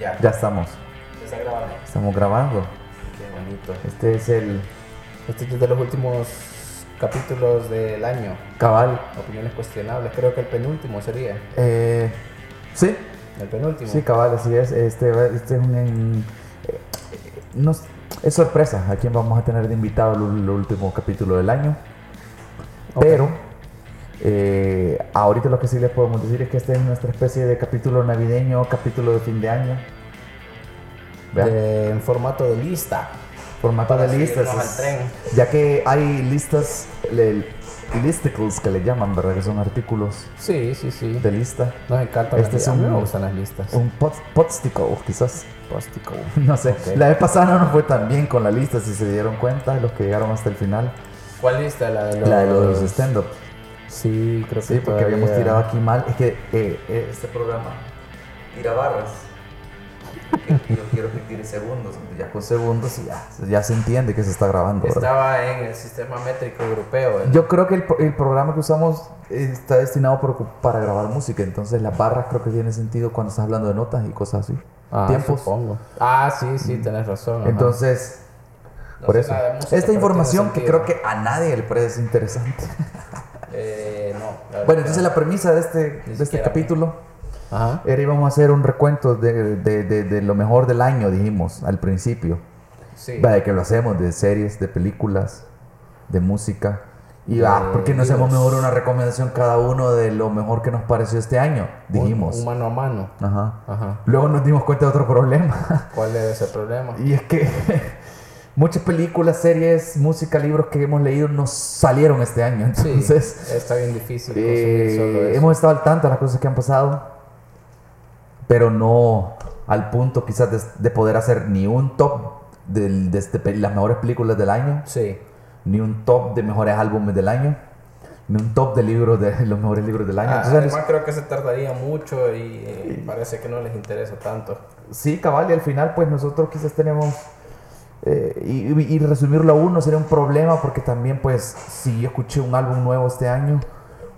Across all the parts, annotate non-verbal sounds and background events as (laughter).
Ya. Ya estamos. Está grabando. Estamos grabando. Qué bonito. Este es el Este es de los últimos capítulos del año. cabal. Opiniones cuestionables. Creo que el penúltimo sería. Eh, sí, El penúltimo. sí, cabal, así es. Este, este es un. en- eh, nos- es sorpresa a quién vamos a tener de invitado el, el último capítulo del año. Pero eh, ahorita lo que sí les podemos decir es que este es nuestra especie de capítulo navideño, capítulo de fin de año. De- en formato de lista. formato para de listas. es- tren. Ya que hay listas, le- listicles que le llaman, ¿verdad? Que son artículos Sí, sí, sí. de lista. Nos encantan Este las es listas. A mí un- me gustan las listas. Un pot, potsticle, quizás. Póstico. No sé. Ok. La vez pasada no nos fue tan bien con la lista, si se dieron cuenta, los que llegaron hasta el final. ¿Cuál lista? La de los, La de los stand-up. Sí, creo que Sí, porque habíamos todavía- tirado aquí mal. Es que eh, eh, este programa tira barras. Yo quiero que tire segundos. Ya con segundos ya, ya se entiende que se está grabando. ¿verdad? Estaba en el sistema métrico europeo. el- Yo creo que el, el programa que usamos eh, está destinado por- para grabar música. Entonces las barras creo que tiene sentido cuando estás hablando de notas y cosas así. Ah, tiempos. supongo. Ah, sí, sí, tenés razón. Entonces, No por eso. música, Esta información que creo que a nadie le parece interesante. (laughs) Eh, no. Bueno, entonces la premisa de este, de este capítulo Ajá. era íbamos a hacer un recuento de, de- de- de lo mejor del año, dijimos al principio. Sí. Vaya, que lo hacemos de series, de películas, de música. Y De ah, ¿por qué no hacemos mejor una recomendación cada uno de lo mejor que nos pareció este año? Dijimos. Un, un mano a mano. Ajá. Ajá. Luego nos dimos cuenta de otro problema. ¿Cuál es ese problema? y es que muchas películas, series, música, libros que hemos leído nos salieron este año. Sí, Entonces, está bien difícil eh, consumir solo eso. hemos estado al tanto de las cosas que han pasado, pero no al punto quizás de, de poder hacer ni un top del- de este las mejores películas del año, Sí. ni un top de mejores álbumes del año, ni un top de libros de (laughs) los mejores libros del año. Ah, Entonces, además creo que se tardaría mucho y eh, parece que no les interesa tanto. Sí, cabal, y al final pues nosotros quizás tenemos, eh, y, y- resumirlo a uno sería un problema porque también pues si yo escuché un álbum nuevo este año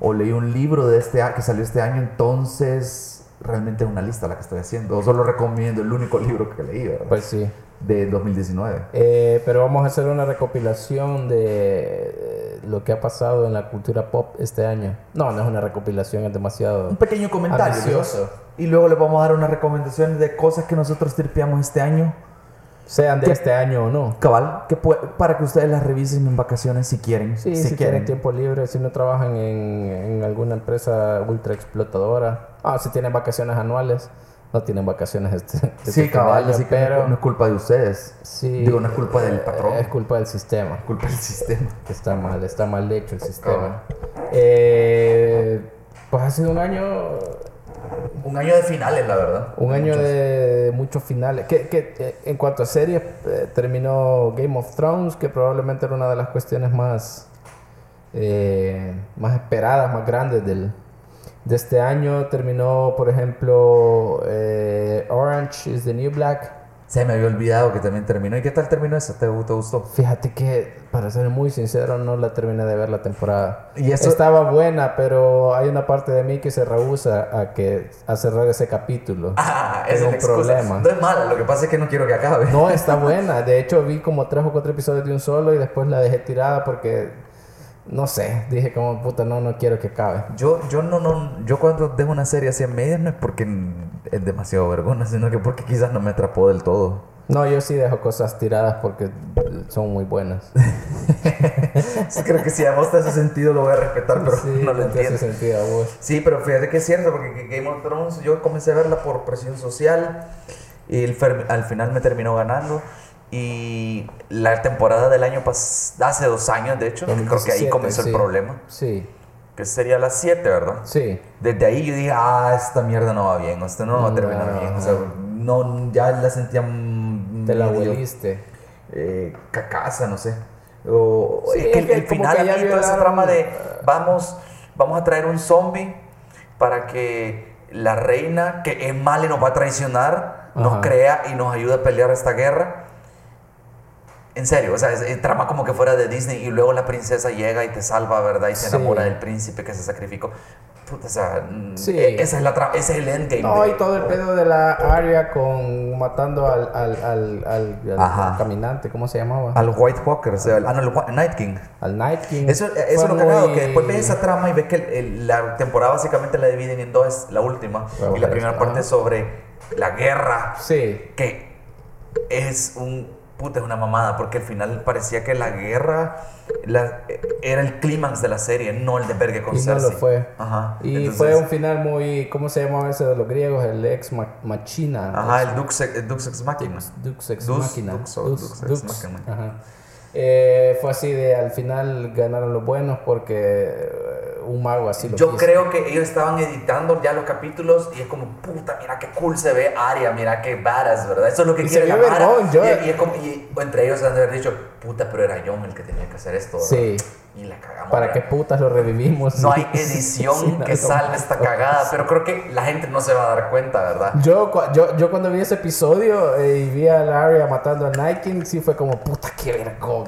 o leí un libro de este que salió este año, entonces realmente es una lista la que estoy haciendo, o solo recomiendo el único libro que leí, ¿verdad? Pues sí. de 2019. Eh, pero vamos a hacer una recopilación de lo que ha pasado en la cultura pop este año. No, no es una recopilación, es demasiado... Un pequeño comentario. Y luego les vamos a dar unas recomendaciones de cosas que nosotros tripeamos este año. Sean de este año o no. Cabal, que pue- para que ustedes las revisen en vacaciones si quieren. Sí, si, si, tienen tiempo libre, si no trabajan en, en alguna empresa ultra explotadora. Ah, si tienen vacaciones anuales. No tienen vacaciones este, (laughs) este Sí, cabal, año, así que no- pero... no es culpa de ustedes. sí, digo, no es culpa del eh, patrón. Es culpa del sistema. Es culpa del sistema. está mal, está mal hecho el sistema. Eh, pues ha sido un año, Un año de finales, la verdad. un año de muchos finales. Que, que, en cuanto a series, eh, terminó Game of Thrones, que probablemente era una de las cuestiones más, eh, más esperadas, más grandes del, de este año. Terminó, por ejemplo, eh, Orange is the New Black. Se me había olvidado que también terminó. ¿Y qué tal terminó esa? ¿Te, te gustó? Fíjate que, para ser muy sincero, no la terminé de ver la temporada. Y eso- Estaba buena, pero hay una parte de mí que se rehúsa a, que, a cerrar ese capítulo. Ah, es la excusa. No es mala, lo que pasa es que no quiero que acabe. No, está buena. De hecho, vi como tres o cuatro episodios de un solo y después la dejé tirada porque, no sé, dije como, puta, no, no quiero que acabe. Yo, yo no, no, yo cuando dejo una serie así en medias no es porque es demasiado vergüenza, sino que porque quizás no me atrapó del todo. No, yo sí dejo cosas tiradas porque son muy buenas. Sí, (laughs) creo que si a vos te hace sentido lo voy a respetar, pero sí, no lo te hace entiendo. sentido a vos. Sí, pero fíjate que es cierto, porque Game of Thrones yo comencé a verla por presión social y el al final me terminó ganando. Y la temporada del año pasado, hace dos años de hecho, creo que ahí 2017, comenzó sí. el problema, Sí, que sería las 7, ¿verdad? sí. Desde ahí yo dije, ah, esta mierda no va bien, esto no va a terminar No. bien. O sea, no, ya la sentía Te la hueliste. eh, cacaza, no sé. O, Sí, es que es el, el como final, a mí, toda esa trama de vamos, vamos a traer un zombie para que la reina, que es mala y nos va a traicionar, nos Ajá. crea y nos ayude a pelear esta guerra. En serio, o sea, es, es trama como que fuera de Disney y luego la princesa llega y te salva, ¿verdad? Y se Sí. enamora del príncipe que se sacrificó. Puta, o sea, mm, Sí. e- esa es la ese es el endgame. No, de- y todo el pedo de la área con matando al, al, al, al- caminante, ¿cómo se llamaba? Al White Walker, o sea, al, ah, no, el Night King. Al Night King. Eso, eso es lo cagado, muy- que después ves esa trama y ves que el- el- la temporada básicamente la dividen en dos, la última. Bueno, y la primera parte es sobre la guerra, Sí, que es un... Puta, es una mamada, porque al final parecía que la guerra la- era el clímax de la serie, no el de Berge con y no Cersei. lo fue. Ajá. Y entonces- fue un final muy, ¿cómo se llamaba ese de los griegos? El ex ma- machina. Ajá, el Dux, el Dux Ex Machina. Dux ex machina. Dux o Dux- Dux ex machina. ajá. Eh, fue así de al final ganaron los buenos porque eh, un mago así lo Yo quiso. creo que ellos estaban editando ya los capítulos y es como, puta, mira qué cool se ve Aria, mira qué varas, ¿verdad? Eso es lo que Y quiere se la yo- Y, y es como, y entre ellos han de haber dicho, puta, pero era John el que tenía que hacer esto, ¿verdad? Sí. Y la cagamos. ¿Para qué putas lo revivimos? No hay (laughs) edición Sí, no, que salve esta cagada, pero creo que la gente no se va a dar cuenta, ¿verdad? Yo, yo, yo cuando vi ese episodio eh, y vi a Larry matando a King, sí fue como, puta, qué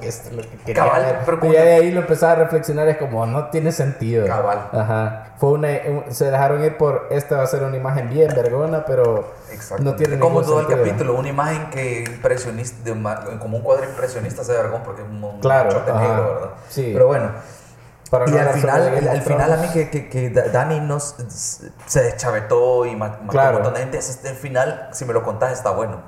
es lo que quería Cabal, ver". pero Y de ahí lo empezaba a reflexionar, es como, no tiene sentido. Cabal. Ajá. Fue una, un- se dejaron ir por, esta va a ser una imagen bien vergona, pero. No tiene como todo el sentido. capítulo, una imagen que impresionista, de ma- como un cuadro impresionista se vergón porque es un, Claro, chote negro, ¿verdad? Sí. Pero bueno, Para y no al final, Game al final a mí que, que, que Da- Dani nos se deschavetó y ma- mató Claro. a un montón de gente, el final, si me lo contás, está bueno.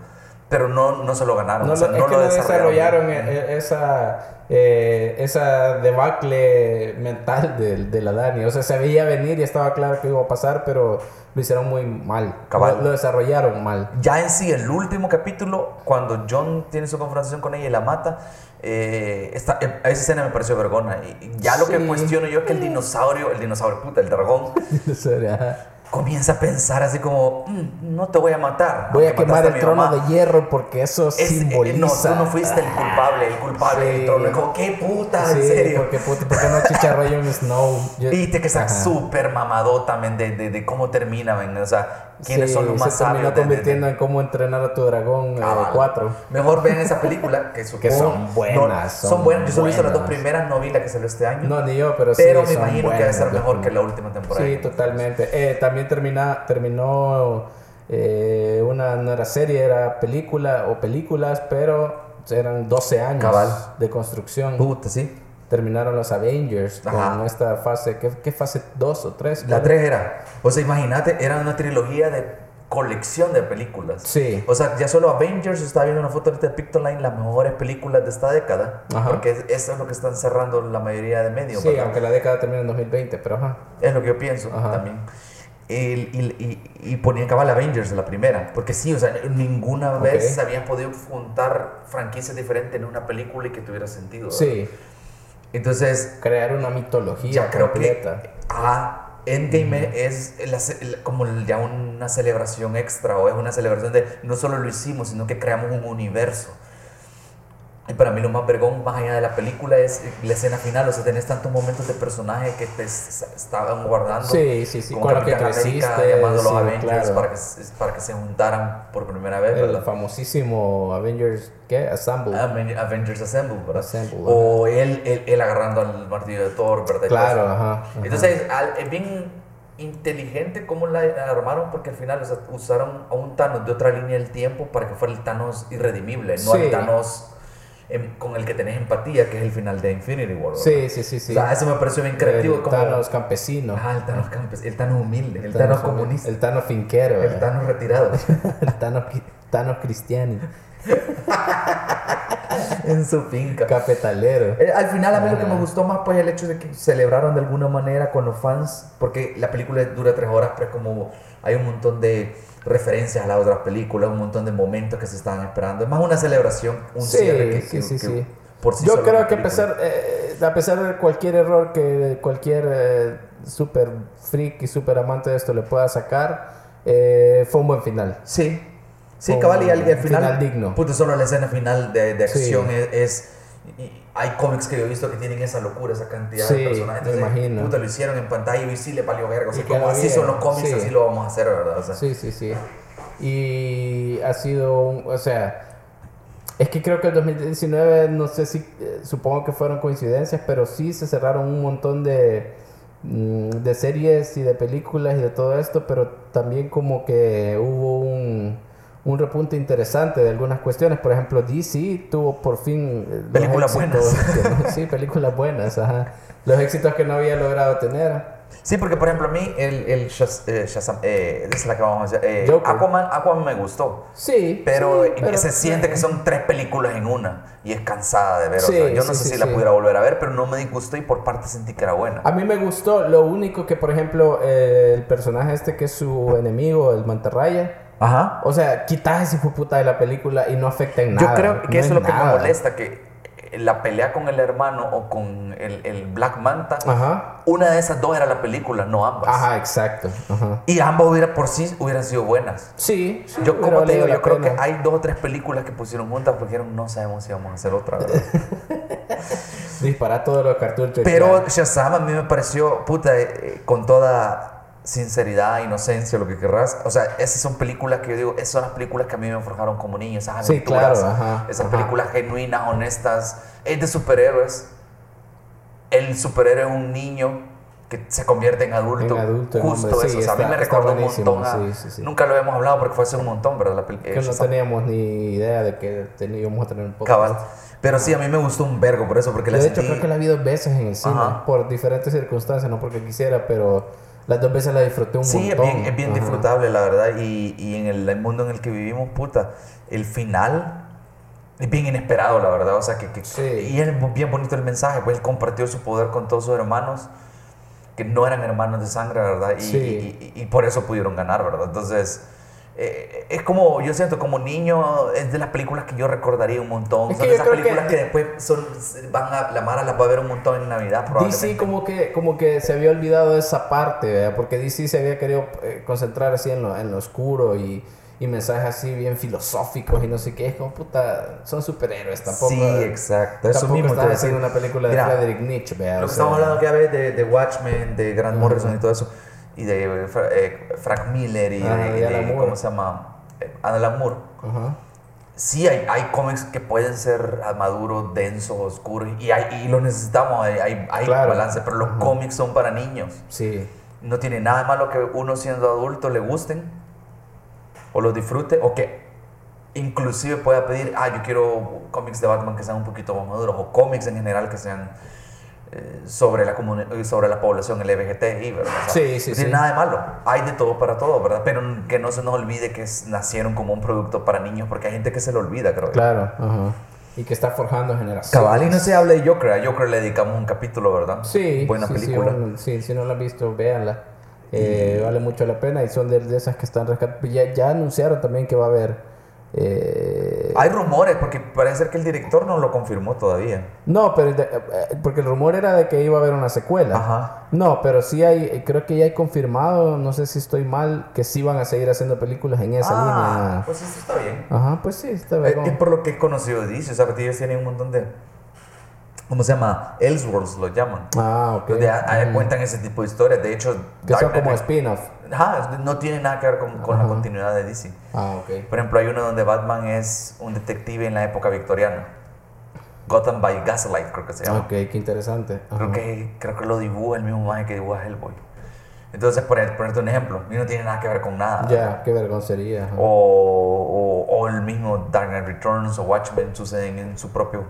Pero no, no se lo ganaron. No, o sea, no es que lo no desarrollaron bien. e- e- esa, eh, esa debacle mental de, de la Dani. O sea, se veía venir y estaba claro que iba a pasar, pero lo hicieron muy mal. Lo, lo desarrollaron mal. Ya en sí, el último capítulo, cuando John tiene su confrontación con ella y la mata, eh, esta, eh, esa escena me pareció vergona. Y ya lo que Sí. cuestiono yo es que el dinosaurio, el dinosaurio, puta, el dragón. (laughs) comienza a pensar así como, "Mm, no te voy a matar. Voy a quemar el mi trono mamá". de hierro porque eso Es- eh, simboliza. no, tú no fuiste el culpable, el culpable Sí. del trono. Como, ¿qué puta? Sí, en serio. porque, puta, ¿por qué no chicharró Jon Snow? (laughs) Viste que está súper mamado también de, de, de cómo termina, o sea, quiénes Sí, son los más se sabios. de- de- de- convirtiendo en cómo entrenar a tu dragón Cabal. 4. Mejor ven esa película, que (laughs) supongo... son buenas, no, son, son buenas. Yo solo he visto las dos primeras, no vi la que salió este año. No, ni yo, pero sí. pero me imagino que debe buenas ser mejor que la última temporada. Sí, totalmente. Eh, también termina, terminó eh, una, no era serie, era película o películas, pero eran 12 años Cabal. de construcción. Puta, sí. Terminaron los Avengers Ajá. con esta fase, ¿qué, qué fase? ¿Dos o tres? La 3 era... O sea, imagínate, era una trilogía de colección de películas. Sí. O sea, ya solo Avengers, estaba viendo una foto de Pictoline, las mejores películas de esta década. Ajá. Porque es- eso es lo que están cerrando la mayoría de medios. Sí, aunque la década termina en 2020, pero ajá. Es lo que yo pienso Ajá. también. El- y, y, y ponía cabal Avengers la primera. Porque sí, o sea, ninguna vez habían podido juntar franquicias diferentes en una película y que tuviera sentido. ¿verdad? Sí, Entonces, crear una mitología ya creo completa. que ah, Endgame es la el- como ya una celebración extra o es una celebración de no solo lo hicimos, sino que creamos un universo. Y para mí lo más vergón, más allá de la película, es la escena final. O sea, tenés tantos momentos de personaje que te estaban guardando. Sí, sí, sí, como con lo que Capitán América, llamando a los sí, Avengers claro. para, que, se- para que se juntaran por primera vez, El ¿verdad? famosísimo Avengers, ¿qué? Assemble. Aven- Avengers Assemble, ¿verdad? Assemble, o él, él, él agarrando al martillo de Thor, ¿verdad? Claro, ajá, ajá. Entonces, es bien inteligente cómo la armaron porque al final o sea, usaron a un Thanos de otra línea del tiempo para que fuera el Thanos irredimible, no Sí. el Thanos em, con el que tenés empatía, que es el final de Infinity War. ¿verdad? Sí, sí, sí, sí. O sea, eso me pareció bien creativo. el como, Thanos campesino. Ajá, el Thanos campes, el Thanos humilde, el, Thanos, comunista, El Thanos finquero. el eh. Thanos retirado. (laughs) El Thanos, Thanos cristiano. (laughs) en su finca. Cafetalero. Eh, Al final a mí lo que me gustó más pues el hecho de que celebraron de alguna manera con los fans, porque la película dura tres horas, pero es como hay un montón de referencias a las otras películas, un montón de momentos que se estaban esperando. Es más una celebración, un Sí, cierre que, sí, sí, que por sí Yo solo creo que a película. pesar, eh, a pesar de cualquier error que cualquier eh, super freak y super amante de esto le pueda sacar, eh, fue un buen final. Sí, sí, cabal, y al, final, final digno. puta, solo la escena final de, acción es... es- y hay cómics que yo he visto que tienen esa locura, esa cantidad Sí, de personajes. me Entonces, imagino. Puta, lo hicieron en pantalla y sí le valió verga. O sea, como así son los cómics, sí. así lo vamos a hacer, ¿verdad? O sea, Sí, sí, sí. Y ha sido, un- o sea, Es que creo que el 2019, no sé si, eh, supongo que fueron coincidencias, pero sí se cerraron un montón de, mm, de series y de películas y de todo esto, pero también como que hubo un, un repunte interesante de algunas cuestiones. Por ejemplo, DC tuvo por fin... eh, Películas éxitos (laughs) que- sí, películas buenas, ajá. Los éxitos que no había logrado tener. Sí, porque por ejemplo a mí el, el Shaz- eh, Shazam, eh, es la que vamos a eh. Aquaman, Aquaman me gustó. Sí, Pero, sí, pero- se siente que son tres películas en una y es cansada de ver. o Sí, sea, yo no sé si la pudiera volver a ver, pero no me disgustó y por parte sentí que era buena. A mí me gustó, lo único que, por ejemplo, el personaje este que es su enemigo, el mantarraya, Ajá. o sea, quitas ese puta de la película y no afecta en Yo nada. creo que no eso es lo que me molesta, que la pelea con el hermano o con el, el Black Manta, Ajá, una de esas dos era la película, no ambas. ajá, exacto. Ajá. Y ambas hubiera, por sí hubieran sido buenas. Sí, sí, Yo, como te digo, yo creo que hay dos o tres películas que pusieron juntas porque dijeron, no sabemos si vamos a hacer otra, ¿verdad? (laughs) Disparar todos los cartuchos. Pero. Shazam a mí me pareció, puta, eh, eh, con toda sinceridad, inocencia, lo que querrás. O sea, esas son películas que yo digo, esas son las películas que a mí me forjaron como niño, esas Sí, aventuras, claro, ajá, esas ajá. películas genuinas, honestas. Es de superhéroes. El superhéroe es un niño que se convierte en adulto. En adulto, en justo hombre, eso. sí, o sea, a mí está- me está recordó un montón. a- sí, sí, sí. Nunca lo hemos hablado porque fue hace un montón, ¿verdad? La que no Shazam. teníamos ni idea de que teníamos a tener un poco. Cabal. Pero sí, a mí me gustó un vergo por eso, porque Yo la de hecho sentí... creo que la vi dos veces en el cine, Ajá. por diferentes circunstancias, no porque quisiera, pero las dos veces la disfruté un Sí, es montón. bien, es bien Ajá. disfrutable, la verdad. Y, y en el, mundo en el que vivimos, puta, el final es bien inesperado, la verdad. O sea, que, que- Sí. y es bien bonito el mensaje, pues él compartió su poder con todos sus hermanos, que no eran hermanos de sangre, ¿verdad? Y, Sí. y- y- y por eso pudieron ganar, ¿verdad? Entonces, eh, es como, yo siento, como niño, es de las películas que yo recordaría un montón. Es son esas creo que- películas que, después son, van a, la Mara las va a ver un montón en Navidad, probablemente. DC como que, como que se había olvidado de esa parte, ¿verdad? porque DC se había querido eh, concentrar así en lo, en lo oscuro y, y mensajes así bien filosóficos y no sé qué. Es como puta, son superhéroes tampoco. Sí, exacto. Eso Tampoco mismo a haciendo una película de Mira, Frederick Nietzsche, ¿verdad? Lo O que sea, estamos hablando que vez de, de Watchmen, de Grant Morrison y todo eso, y de eh, eh, Frank Miller y Ajá, de, y y de- Alan Moore. ¿cómo se llama? Eh, Alan Moore. Ajá. Sí, hay, hay cómics que pueden ser maduros, densos, oscuros, y, hay, y los necesitamos, hay, hay, Claro. balance, pero los cómics son para niños. Sí. No tiene nada de malo que uno siendo adulto le gusten, o los disfrute, o que inclusive pueda pedir, ah, yo quiero cómics de Batman que sean un poquito más maduros, o cómics en general que sean sobre, la sobre la población LGBTI, ¿verdad? O sea, Sí, sí, no tiene sí. nada de malo, hay de todo para todo, ¿verdad? Pero que no se nos olvide que nacieron como un producto para niños, porque hay gente que se lo olvida, creo. yo. Claro, ajá. Y que está forjando generaciones. Cabal, y no se habla de Joker, a Joker le dedicamos un capítulo, ¿verdad? Sí, Buena sí, sí, película. bueno, sí, si no la han visto, véanla. Eh, Vale mucho la pena y son de, de esas que están rescatadas. Ya, ya anunciaron también que va a haber. Eh, Hay rumores, porque parece ser que el director no lo confirmó todavía. No, pero de- eh, porque el rumor era de que iba a haber una secuela. Ajá. No, pero sí hay, eh, creo que ya hay confirmado, no sé si estoy mal, que sí van a seguir haciendo películas en esa ah, línea. pues eso está bien. Ajá, pues sí, está Eh, bien. Es por lo que he conocido DC, o sea, que ellos tienen un montón de... ¿Cómo se llama? Elseworlds lo llaman. Ah, ok. A- Mm. cuentan ese tipo de historias. De hecho, Que son como spin-off. Ajá, no tiene nada que ver con, con la continuidad de DC. Ah, ok. Por ejemplo, hay uno donde Batman es un detective en la época victoriana. Gotham by Gaslight, creo que se llama. Ok, qué interesante. Ajá. Creo que, creo que lo dibuja el mismo maje que dibuja Hellboy. Entonces, por ejemplo, ponerte un ejemplo, y no tiene nada que ver con nada. Ya, qué vergoncería. O, o, o el mismo Dark Knight Returns o Watchmen suceden en su propio.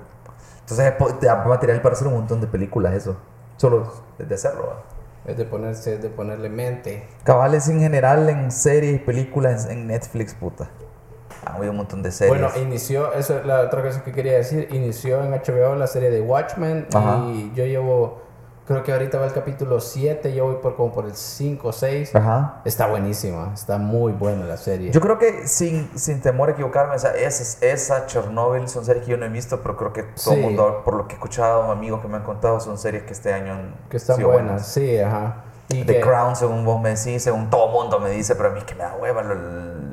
Entonces, es te da material para hacer un montón de películas, eso. Solo de hacerlo. ¿verdad? Es de ponerse, de ponerle mente. Cabales en general en series y películas en Netflix, puta. Ha habido un montón de series. Bueno, inició, eso es la otra cosa que quería decir, inició en HBO la serie de Watchmen Ajá. y yo llevo, creo que ahorita va el capítulo 7, yo voy por como por el 5 o 6. Ajá. Está buenísima, está muy buena la serie. Yo creo que sin, sin temor a equivocarme, o sea, esa, esa Chernobyl son series que yo no he visto, pero creo que todo el Sí. mundo, por lo que he escuchado, amigos que me han contado, son series que este año han que están sido buenas, sí, ajá. Y The que- Crown, según vos me decís, según todo mundo me dice, pero a mí es que me da hueva lo-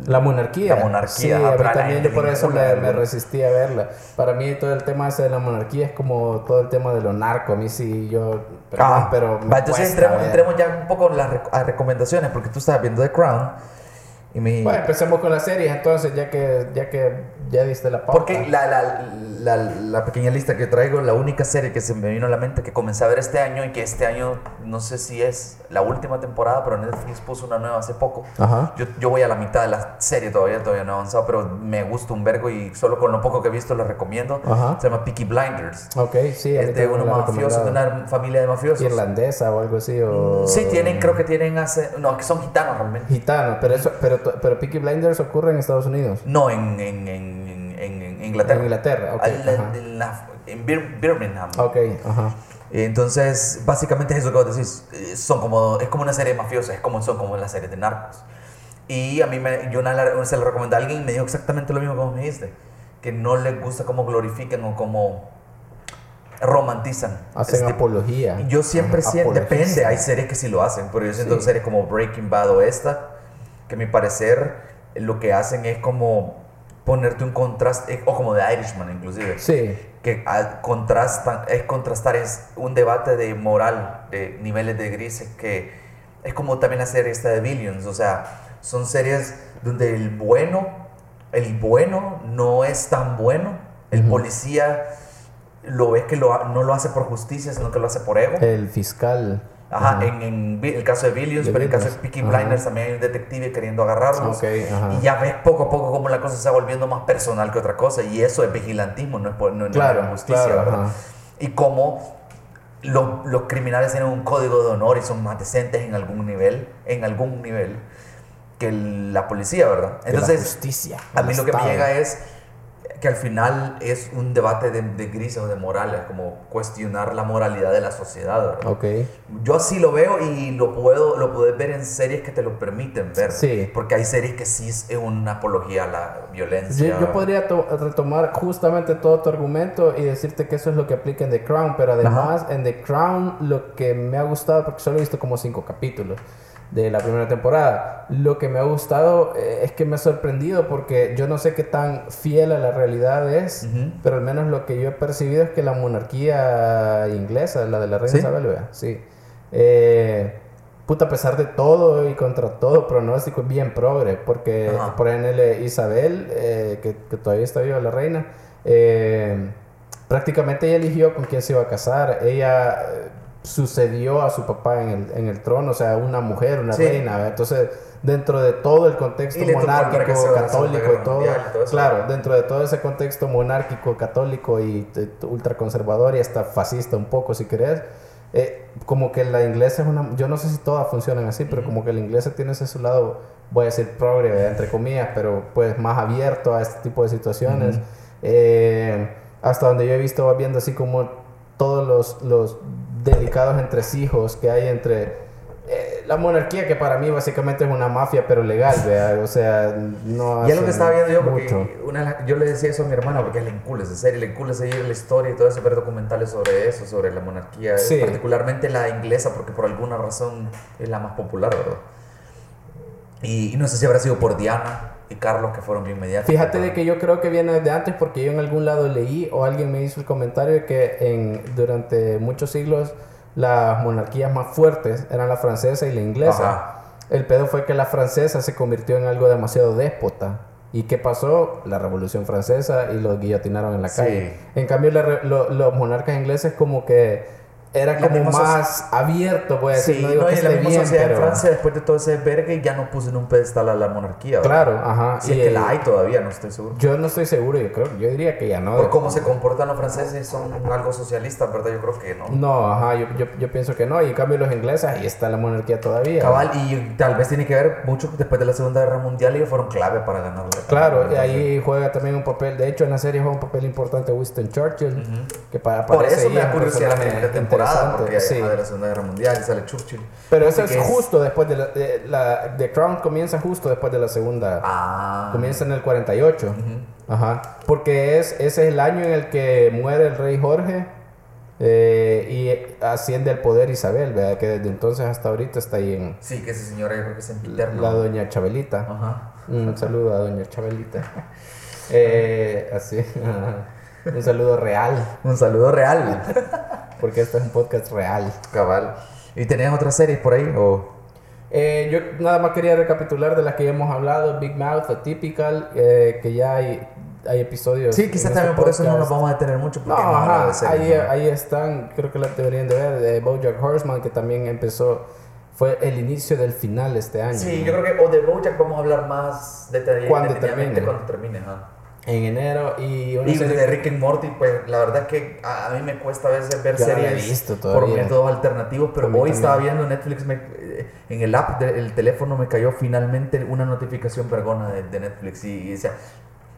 La monarquía. La monarquía, Sí, a mí pero también yo por eso me, me resistí a verla. Para mí todo el tema ese de la monarquía es como todo el tema de lo narco. A mí sí, yo... Perdón, Ah, pero va, entonces entremos, entremos ya un poco las a recomendaciones, porque tú estabas viendo The Crown Y me... Bueno, empecemos con las series entonces, ya que ya, que ya diste la pauta. Porque la, la, la, la pequeña lista que traigo, la única serie que se me vino a la mente que comencé a ver este año y que este año, no sé si es la última temporada, pero Netflix puso una nueva hace poco. Ajá. Yo, yo voy a la mitad de la serie todavía, todavía no he avanzado, pero me gusta un vergo y solo con lo poco que he visto lo recomiendo. Ajá. Se llama Peaky Blinders. Ok, sí. Es de unos mafiosos, de una familia de mafiosos. Irlandesa o algo así. O... Sí, tienen, creo que tienen hace... No, que son gitanos realmente. Gitano, pero, eso, pero, pero Peaky Blinders ocurre en Estados Unidos. No, en, en, en, en, en Inglaterra. En Inglaterra, ok, en, la- en Bir- Birmingham. Ok, ajá. Entonces, básicamente es eso que vos decís. eh, Son como, es como una serie mafiosa, es como son como las series de narcos. Y a mí, me, yo una, la- se lo recomendé a alguien y me dijo exactamente lo mismo que vos me dijiste. Que no les gusta cómo glorifican o cómo romantizan. Hacen tipo- apología. Yo siempre siento, depende, hay series que sí lo hacen, pero yo siento Sí. series como Breaking Bad o esta, que a mi parecer lo que hacen es como ponerte un contraste, o como de Irishman inclusive Sí, que contrastan, es contrastar, es un debate de moral, de niveles de grises, que es como también la serie esta de Billions, o sea, son series donde el bueno, el bueno no es tan bueno, el Ujú. policía lo ves que lo, no lo hace por justicia, sino que lo hace por ego. el fiscal. Ajá, Ajá. en, el caso de Billions, pero en el caso de Peaky. Blinders también hay un detective queriendo agarrarlos. Y ya ves poco a poco cómo la cosa se va volviendo más personal que otra cosa. Y eso es vigilantismo, no es, por- no, no es justicia, claro, ¿verdad? ajá. Y cómo los, los criminales tienen un código de honor y son más decentes en algún nivel, en algún nivel, que el- la policía, ¿verdad? La Entonces, justicia. a mí lo que me llega es que al final es un debate de, de grises o de morales, como cuestionar la moralidad de la sociedad, ¿verdad? Ok. Yo así lo veo y lo puedo lo puedes ver en series que te lo permiten ver. Sí. Porque hay series que sí es una apología a la violencia. Yo, yo podría to- retomar justamente todo tu argumento y decirte que eso es lo que aplica en The Crown, pero además en The Crown lo que me ha gustado, porque solo he visto como cinco capítulos de la primera temporada, lo que me ha gustado eh, es que me ha sorprendido porque yo no sé qué tan fiel a la realidad es, Ujú. pero al menos lo que yo he percibido es que la monarquía inglesa, la de la reina ¿Sí? Isabel, vea, sí. Eh, puta, a pesar de todo y contra todo pronóstico, es bien progre, porque Ajá. por ejemplo Isabel, eh, que, que todavía está viva la reina, eh, prácticamente ella eligió con quién se iba a casar, ella eh, sucedió a su papá en el, en el trono, o sea, una mujer, una Sí. reina, ¿verdad? entonces dentro de todo el contexto monárquico, católico y todo, Mundial claro, dentro de todo ese contexto monárquico, católico y t- ultraconservador y hasta fascista un poco si querés, eh, como que la inglesa es una, yo no sé si todas funcionan así, pero como que la inglesa tiene ese su lado, voy a decir progre, ¿verdad? entre comillas, pero pues más abierto a este tipo de situaciones. Eh, hasta donde yo he visto, va viendo así como todos los, los delicados entresijos que hay entre eh, la monarquía, que para mí básicamente es una mafia, pero legal, ¿verdad? o sea, no Y es lo que estaba viendo yo, porque mucho. una yo le decía eso a mi hermana, porque le encula esa serie, le encula seguir la historia y todo eso, ver documentales sobre eso, sobre la monarquía, Sí. particularmente la inglesa, porque por alguna razón es la más popular, ¿verdad? Y, y no sé si habrá sido por Diana y Carlos, que fueron bien mediáticos. Fíjate de que yo creo que viene desde antes porque yo en algún lado leí o alguien me hizo el comentario de que en, durante muchos siglos las monarquías más fuertes eran la francesa y la inglesa. Ajá. El pedo fue que la francesa se convirtió en algo demasiado déspota. ¿Y qué pasó? La Revolución Francesa y los guillotinaron en la Sí. calle. En cambio, la lo- los monarcas ingleses como que era La como más abierto, voy a decir. Sí, no digo no, que y la misma bien, sociedad pero... en Francia, después de todo ese vergue, ya no puso en un pedestal a la monarquía. ¿verdad? Claro, ajá. Si y, es que eh, la hay todavía, no estoy seguro. Yo no estoy seguro, yo creo, yo diría que ya no. Por cómo se comportan los franceses, son algo socialistas, ¿verdad? Yo creo que no. No, ajá, yo, yo, yo pienso que no. Y en cambio los ingleses, ahí está la monarquía todavía. Cabal, y tal vez tiene que ver mucho después de la Segunda Guerra Mundial, ellos fueron clave para ganar la Claro, y ahí juega también un papel, de hecho en la serie juega un papel importante Winston Churchill, que para Por eso me da curiosidad la primera temporada, interesante, porque sí. de la Segunda Guerra Mundial y sale Churchill. Pero eso es que justo después de la, de la- The Crown comienza justo después de la segunda, Ah. comienza en el 48, ajá, porque es, ese es el año en el que muere el rey Jorge eh, y asciende al poder Isabel, ¿verdad? que desde entonces hasta ahorita está ahí en Sí, que ese señor yo creo que es la doña Chabelita. Ajá. Un saludo a doña Chabelita. (laughs) Eh, así. (laughs) ajá. Un saludo real, Un saludo real. porque este es un podcast real. Cabal. ¿Y tenías otras series por ahí? O... Eh, yo nada más quería recapitular de las que ya hemos hablado, Big Mouth, Atypical, eh, que ya hay, hay episodios. Sí, quizás en también este por eso no nos vamos a detener mucho. No, hablado ajá, series, ahí, ¿no? ahí están, creo que la deberían de ver, de Bojack Horseman, que también empezó, fue el inicio del final este año. Sí, ¿no? yo creo que o de Bojack vamos a hablar más detall- Cuando detalladamente termine. cuando termine. ajá. En enero y una Y serie de Rick and Morty, pues la verdad es que a, a mí me cuesta a veces ver series visto por métodos alternativos, pero hoy también. estaba viendo Netflix, me- eh, en el app del teléfono me cayó finalmente una notificación vergona de, de Netflix y, y decía,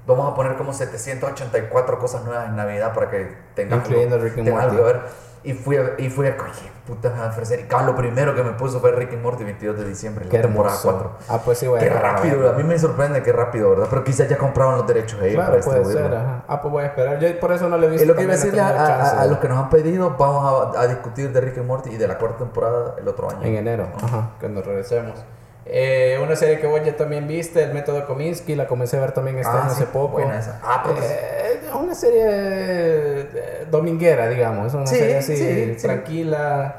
vamos a poner como 784 cosas nuevas en Navidad para que Rick and Morty. algo que ver. Y fui a, y fui a, oye, puta, a ofrecer. Y cabrón, lo primero que me puso fue Rick and Morty 22 de diciembre, Qué la temporada hermoso. 4. Ah, pues sí, voy a Qué esperar a rápido, verlo. a mí me sorprende qué rápido, ¿verdad? Pero quizás ya compraron los derechos ahí Claro, para puede ser, ajá. Ah, pues voy a esperar. Yo por eso no le he visto. Es lo que iba a decirle a, a- a los que nos han pedido, vamos a, a discutir de Rick and Morty y de la cuarta temporada el otro año. En enero, ajá, cuando regresemos. Eh, una serie que vos ya también viste, El Método Kominsky, la comencé a ver también este Ah, año sí, hace poco. buena esa. Ah, porque- Eh, una serie eh, dominguera, digamos. Una Sí, serie así, sí, tranquila,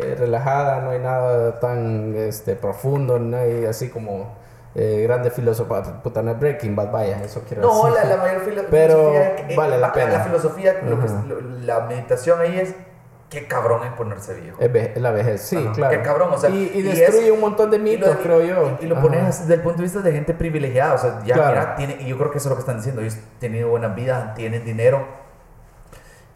eh, relajada, no hay nada tan este, profundo, no hay así como eh, grande filosofía. Puta, no es Breaking Bad, vaya, eso quiero No, decir. la, la mayor filo- Pero filosofía que- vale la pena. La filosofía, lo que- lo- la meditación ahí es qué cabrón es ponerse viejo. Es la vejez, sí, Ajá, claro. qué cabrón, o sea, y, y y destruye es- un montón de Y mitos, lo- creo yo. Y, lo pones desde el punto de vista de gente privilegiada. O sea, ya Claro. mira, tiene, y yo creo que eso es lo que están diciendo. Ellos tienen buenas vidas, tienen dinero.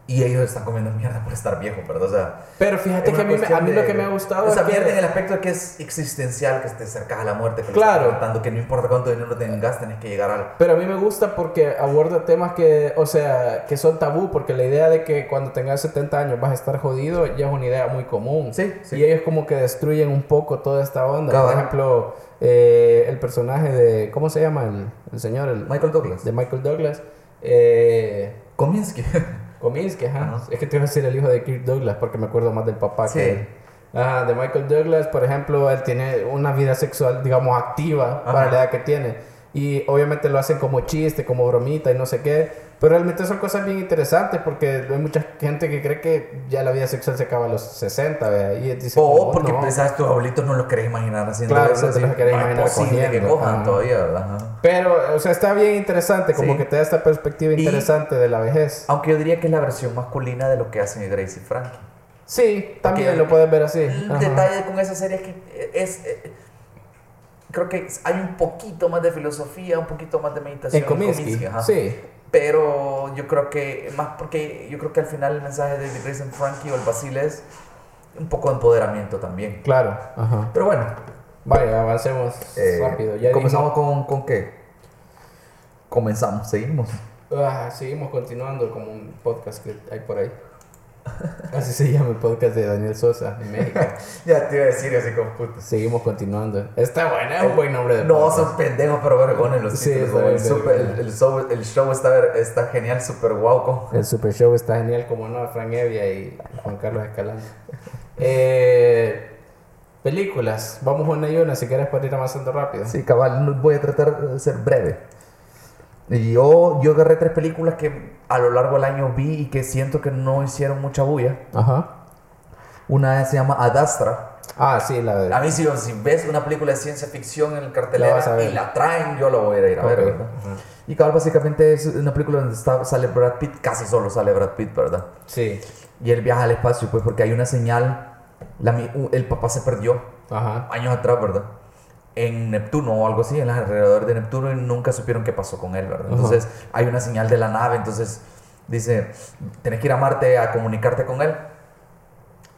Y ellos están comiendo mierda por estar viejos, ¿verdad? O sea, Pero fíjate que a mí, a mí de- lo que me ha gustado O sea, es que- mierda en el aspecto de que es existencial, que te acercas a la muerte, que Claro. contando, que no importa cuánto dinero tengas, tenés que llegar al. Pero a mí me gusta porque aborda temas que, o sea, que son tabú, porque la idea de que cuando tengas 70 años vas a estar jodido ya es una idea muy común. Sí, sí. Y ellos como que destruyen un poco toda esta onda. Cabal. Por ejemplo, eh, el personaje de, ¿cómo se llama el, el señor? El, Michael Douglas. de Michael Douglas. Eh, Kominsky. (laughs) Kominsky, ajá. Es que te iba a decir el hijo de Kirk Douglas porque me acuerdo más del papá Sí. que él. Ajá, de Michael Douglas, por ejemplo, él tiene una vida sexual, digamos, activa Ajá. para la edad que tiene. Y obviamente lo hacen como chiste, como bromita y no sé qué. Pero realmente son cosas bien interesantes porque hay mucha gente que cree que ya la vida sexual se acaba a los 60, ¿vea? Y dice, O como, porque no. pensás, tus abuelitos no los querés imaginar haciendo Claro, eso. no te los así, querés no es imaginar posible que cojan todavía, ¿verdad? Ajá. Pero, o sea, está bien interesante, como Sí. que te da esta perspectiva Y- interesante de la vejez. Aunque yo diría que es la versión masculina de lo que hacen Grace y Frankie. Sí, también Porque lo puedes ver así. El Ajá. detalle con esa serie es que es... eh, creo que hay un poquito más de filosofía, un poquito más de meditación. En Kominsky, ajá. sí. Pero yo creo que, más porque yo creo que al final el mensaje de Grace and Frankie o el Basile es un poco de empoderamiento también. Claro, ajá. Pero bueno, Vaya, avancemos eh, rápido. Ya comenzamos con, con qué? Comenzamos, seguimos. Ah, seguimos continuando como un podcast que hay por ahí. Así se llama el podcast de Daniel Sosa en México. (laughs) Ya te iba a decir así como puto. Seguimos continuando. Está bueno, es un buen nombre de No, podcast. son pendejos, pero vergones los Sí, títulos. el, super- el, el show, el show está, está genial, super guau. El Super Show está genial, como no, Frank Evia y Juan Carlos Escalante. Eh, películas, vamos una y una si quieres para ir avanzando rápido. Sí, cabal, voy a tratar de ser breve. Y yo, yo agarré tres películas que a lo largo del año vi y que siento que no hicieron mucha bulla. Ajá. Una se llama Adastra. Ah, sí, la de. A mí si, si ves una película de ciencia ficción en el La cartelera ver. y la traen, yo la voy a ir a ver, Ok. ¿verdad? Y cabal, básicamente es una película donde está, sale Brad Pitt, casi solo sale Brad Pitt, ¿verdad? Sí. Y él viaja al espacio, pues porque hay una señal, la el papá se perdió Ajá. años atrás, ¿verdad? En Neptuno o algo así, en los alrededores de Neptuno y nunca supieron qué pasó con él, ¿verdad? Ajá. Entonces hay una señal de la nave, entonces dice, tenés que ir a Marte a comunicarte con él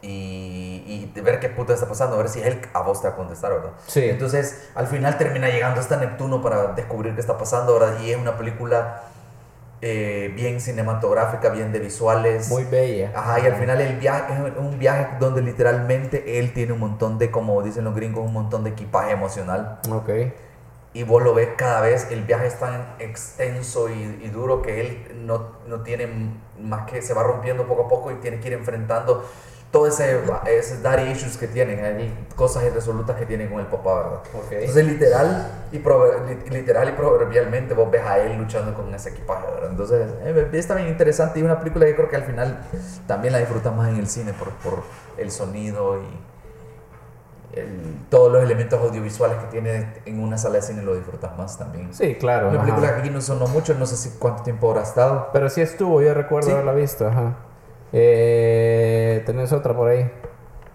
y, y ver qué puta está pasando, a ver si él a vos te va a contestar, ¿verdad? Sí. Entonces al final termina llegando hasta Neptuno para descubrir qué está pasando, ¿verdad? Y es una película eh, bien cinematográfica, bien de visuales. Muy bella. Ajá, y al final el viaje es un viaje donde literalmente él tiene un montón de, como dicen los gringos, un montón de equipaje emocional. Ok. Y vos lo ves cada vez, el viaje es tan extenso y, y duro que él no, no tiene más que se va rompiendo poco a poco y tiene que ir enfrentando todo ese, ese daddy issues que tienen, ahí, cosas irresolutas que tiene con el papá, ¿verdad? Ok. Entonces literal y, literal y proverbialmente vos ves a él luchando con ese equipaje, ¿verdad? Entonces eh, está bien interesante y una película que creo que al final también la disfrutas más en el cine por, por el sonido el- todos los elementos audiovisuales que tiene en una sala de cine lo disfrutas más también. Sí, claro. Una ajá. película que aquí no sonó mucho, no sé si cuánto tiempo habrá estado. Pero sí estuvo, yo recuerdo Sí. haberla visto, ajá. Eh, ¿Tenés otra por ahí?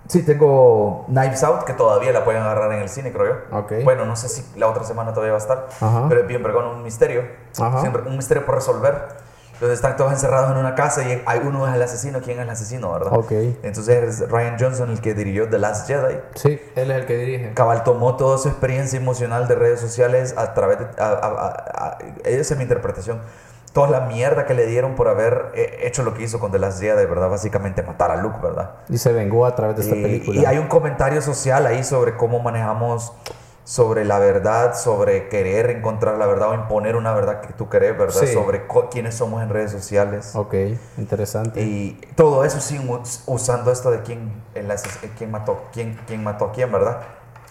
Sí, tengo Knives Out, que todavía la pueden agarrar en el cine, creo yo. Ok. Bueno, no sé si la otra semana todavía va a estar, Ajá. pero es bien vergón, un misterio. Ajá. Un misterio por resolver. Entonces están todos encerrados en una casa y hay uno es el asesino. ¿Quién es el asesino, verdad? Ok. Entonces es Ryan Johnson el que dirigió The Last Jedi. Sí, él es el que dirige. Cabal tomó toda su experiencia emocional de redes sociales a través de... A- a- a- esa es mi interpretación. Toda la mierda que le dieron por haber eh, hecho lo que hizo con The Last Jedi, ¿verdad? Básicamente matar a Luke, ¿verdad? Y se vengó a través de esta Y- película. Y hay un comentario social ahí sobre cómo manejamos sobre la verdad, sobre querer encontrar la verdad o imponer una verdad que tú querés, ¿verdad? Sí. Sobre quiénes somos en redes sociales. Ok, interesante. Y todo eso sin us- usando esto de quién, el eh, quién, mató, quién, quién mató a quién, ¿verdad?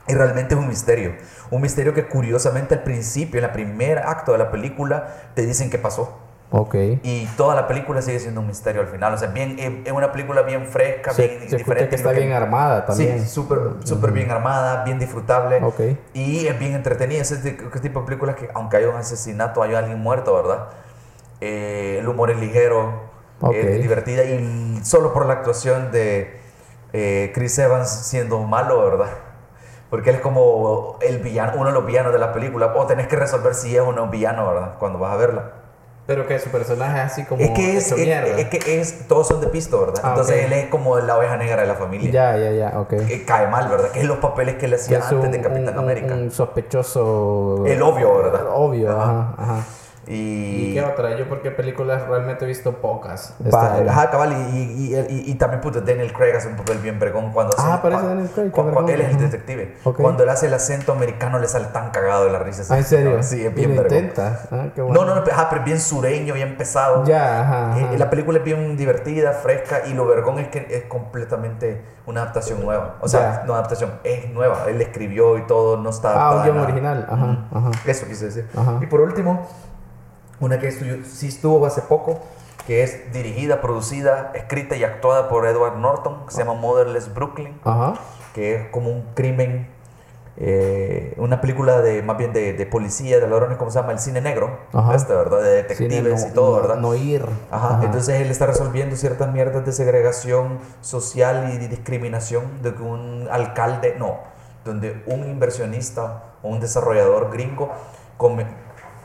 Y realmente es un misterio. Un misterio que curiosamente al principio, en el primer acto de la película, te dicen qué pasó. Ok. Y toda la película sigue siendo un misterio al final. O sea, bien, es una película bien fresca, Se, bien se diferente. que está que- bien armada también. Sí, súper súper bien armada, bien disfrutable. Ok. Y es bien entretenida. Ese tipo de películas que, aunque haya un asesinato, hay alguien muerto, ¿verdad? Eh, el humor es ligero, Ok. es divertida. Y solo por la actuación de eh, Chris Evans siendo malo, ¿verdad? Porque él es como el villano, uno de los villanos de la película. O tenés que resolver si es o no un villano, ¿verdad? Cuando vas a verla. Pero que su personaje es así como Es que es, hecho es, mierda. es que es, todos son de pisto, ¿verdad? Ah, Entonces él es como la oveja negra de la familia. Ya, ya, ya, ok. Que cae mal, ¿verdad? Que es los papeles que le hacía es antes un, de Capitán un- América. un sospechoso. El obvio, ¿verdad? Obvio, Ajá. ajá, ajá. Y, ¿Y qué otra? Yo porque películas realmente he visto pocas. Va, Este, ajá, cabal, y, y, y, y- y también puto, Daniel Craig hace un papel bien vergón cuando hace Ah, un- aparece cua- Daniel Craig, él es el detective. Ok. Cuando él hace el acento americano le sale tan cagado de la risa. Ah, ¿en serio? Sí, es Y bien lo vergón. intenta. Ah, qué bueno. No, no, no, ajá, pero es bien sureño, bien pesado. Ya, ajá. Eh, ajá. La película es bien divertida, fresca y lo vergón es que es completamente una adaptación nueva. O sea, Ya. no adaptación, es nueva. Él escribió y todo, no está Ah, un original. Ajá, ajá. Eso quise decir. Ajá. Y por último, una que sí estuvo hace poco, que es dirigida, producida, escrita y actuada por Edward Norton, que se llama Motherless Brooklyn, Ajá. que es como un crimen, eh, una película de más bien de, de policía, de ladrones, ¿cómo se llama? El cine negro, Ajá. este, ¿verdad? De detectives Cine y todo, no, ¿verdad? No ir. Ajá, entonces él está resolviendo ciertas mierdas de segregación social y de discriminación de que un alcalde, no, donde un inversionista o un desarrollador gringo come-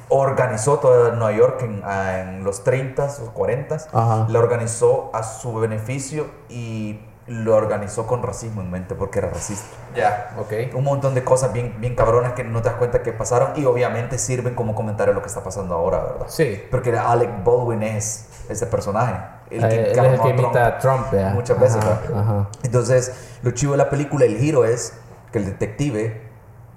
organizó toda Nueva York en, a- en los 30s o 40s, Ajá. la organizó a su beneficio y lo organizó con racismo en mente porque era racista. Ya, ok. Un montón de cosas bien, bien cabronas que no te das cuenta que pasaron y obviamente sirven como comentario a lo que está pasando ahora, ¿verdad? Sí. Porque Alec Baldwin es ese personaje. El Eh, él es el que imita a Trump, ya. Muchas veces. Ajá, ¿verdad? ajá. Entonces, lo chivo de la película, el giro es que el detective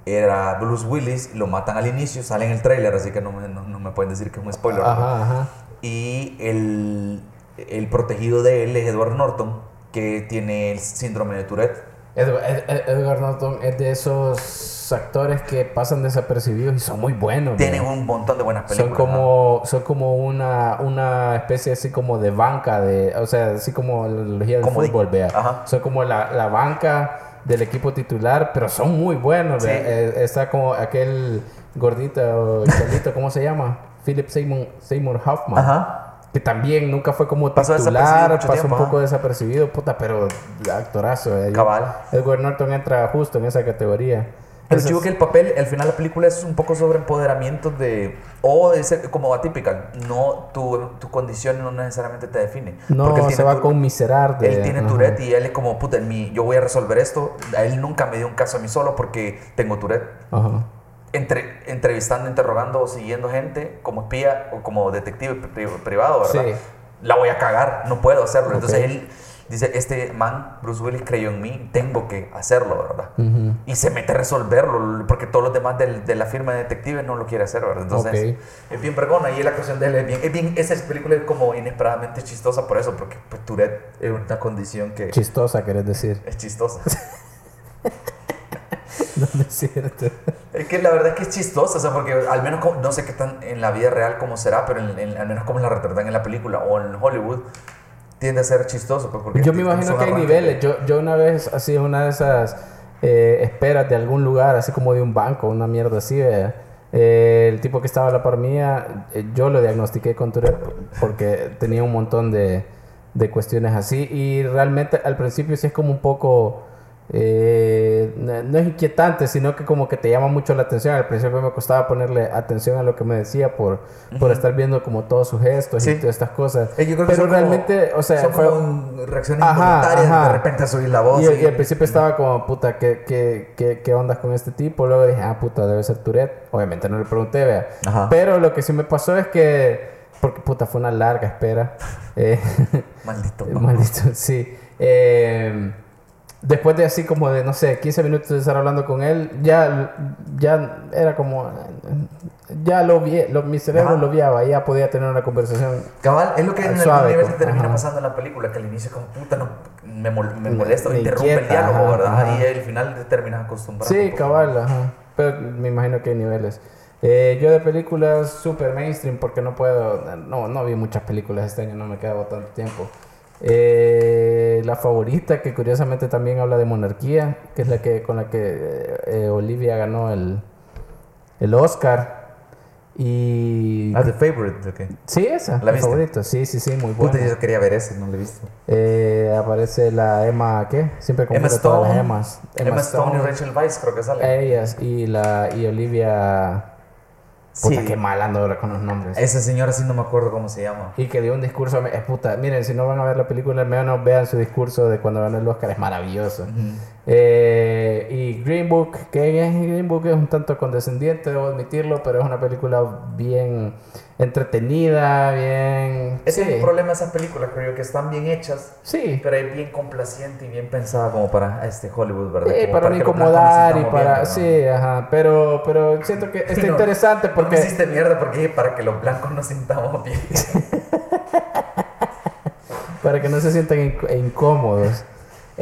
era Bruce Willis, lo matan al inicio, sale en el tráiler, así que no me, no, no me pueden decir que es un spoiler. Ajá, ajá. Y el, el protegido de él es Edward Norton, que tiene el síndrome de Tourette. Edward, Ed- Ed- Edward Norton es de esos actores que pasan desapercibidos y son muy buenos. Tiene man. un montón de buenas Son películas. como, son como una, una especie así como de banca, de, o sea, así como la analogía del Como de- fútbol, vea. Ajá. Son como la, la banca del equipo titular, pero son muy buenos. Sí. Eh, está como aquel gordito, chalito, ¿cómo se llama? Philip Seymour, Seymour Hoffman. Ajá. Que también nunca fue como Pasó titular, pasó tiempo, un poco desapercibido, puta, pero actorazo. eh. Cabal. Edward Norton entra justo en esa categoría. Pero chivo que el papel, al final la película es un poco sobre empoderamiento de... O es como atípica, no, tu, tu condición no necesariamente te define. no Porque él se tiene va a conmiserar de... Él tiene. Tourette y él es como, puta, en mi, yo voy a resolver esto. A él nunca me dio un caso a mí solo porque tengo Tourette. Ajá. Entre, entrevistando, interrogando o siguiendo gente como espía o como detective pri- privado, ¿verdad? Sí. La voy a cagar, no puedo hacerlo. Entonces Ok. él dice, este man, Bruce Willis, creyó en mí, tengo que hacerlo, ¿verdad? Ujú. Y se mete a resolverlo, porque todos los demás del- de la firma de detectives no lo quiere hacer, ¿verdad? Entonces, Ok. es bien pregona y la actuación de él es bien, es bien, esa película es como inesperadamente chistosa por eso, porque pues, Tourette es una condición que Chistosa, querés decir. es chistosa. (laughs) No, no es cierto. es que la verdad es que es chistosa, o sea, porque al menos, como- no sé qué tan en la vida real cómo será, pero en- en- al menos como la retratan en la película o en Hollywood, tiende a ser chistoso. Pues, porque Yo me imagino que hay niveles. Yo, yo una vez hacía una de esas eh, esperas de algún lugar, así como de un banco, una mierda así, ¿verdad? Eh, el tipo que estaba a la par mía, eh, yo lo diagnostiqué con Tourette porque tenía un montón de, de cuestiones así y realmente al principio sí es como un poco eh, no, es inquietante, sino que como que te llama mucho la atención. Al principio me costaba ponerle atención a lo que me decía por, por estar viendo como todos sus gestos y Sí. todas estas cosas. Eh, yo creo que Pero como- realmente, o sea, son fue... como reacciones Ajá, involuntarias, ajá. de repente subir la voz. Y, y- y al principio estaba como, puta, ¿qué, qué, qué, con este tipo? Luego dije, ah, puta, debe ser Tourette. Obviamente no le pregunté, vea. Ajá. Pero lo que sí me pasó es que, porque puta, fue una larga espera. (laughs) Eh, Maldito. (laughs) Maldito, sí. Eh, después de así como de, no sé, 15 minutos de estar hablando con él, ya, ya era como, ya lo vi, lo, mi cerebro Ajá. lo viaba, ya podía tener una conversación. Cabal, es lo que en el Suave, primer nivel pues, te termina ajá. pasando en la película, que al inicio como puta no, me, mol- me molesta, me interrumpe el diálogo, ajá, ¿verdad? Y al final te terminas acostumbrando. Sí, cabal, ajá. Pero me imagino que hay niveles. Eh, yo de películas super mainstream, porque no puedo, no, no vi muchas películas este año, no me quedaba tanto tiempo. Eh, la favorita, que curiosamente también habla de monarquía, que es la que con la que eh, Olivia ganó el, el Oscar. Y... Ah, The Favorite. Sí, esa, ¿La viste? favorita. Sí, sí, sí, muy buena. Puta, yo quería ver ese, no lo he visto. Eh, aparece la Emma, ¿qué? Siempre Emma confundo todas las Stone. Emmas. Emma, Stone y Rachel Weisz creo que sale. Ellas y la y Olivia. Puta, Sí. qué mal ando ahora con los nombres. Esa señora sí no me acuerdo cómo se llama. Y que dio un discurso. eh, puta, miren, si no van a ver la película, al menos vean su discurso de cuando ganó el Oscar, es maravilloso. Eh, y Green Book, que es Green Book es un tanto condescendiente, debo admitirlo, pero es una película bien entretenida, bien. Ese sí, es el problema de esas películas, creo yo, que están bien hechas, sí, pero es bien complaciente y bien pensada como para este Hollywood, ¿verdad? Sí, Como para blancos incomodar y para... Sí, ajá. Pero, pero siento que está (laughs) No, interesante No porque... hiciste mierda porque para que los blancos nos sintamos bien. (laughs) para que no se sientan inc- incómodos.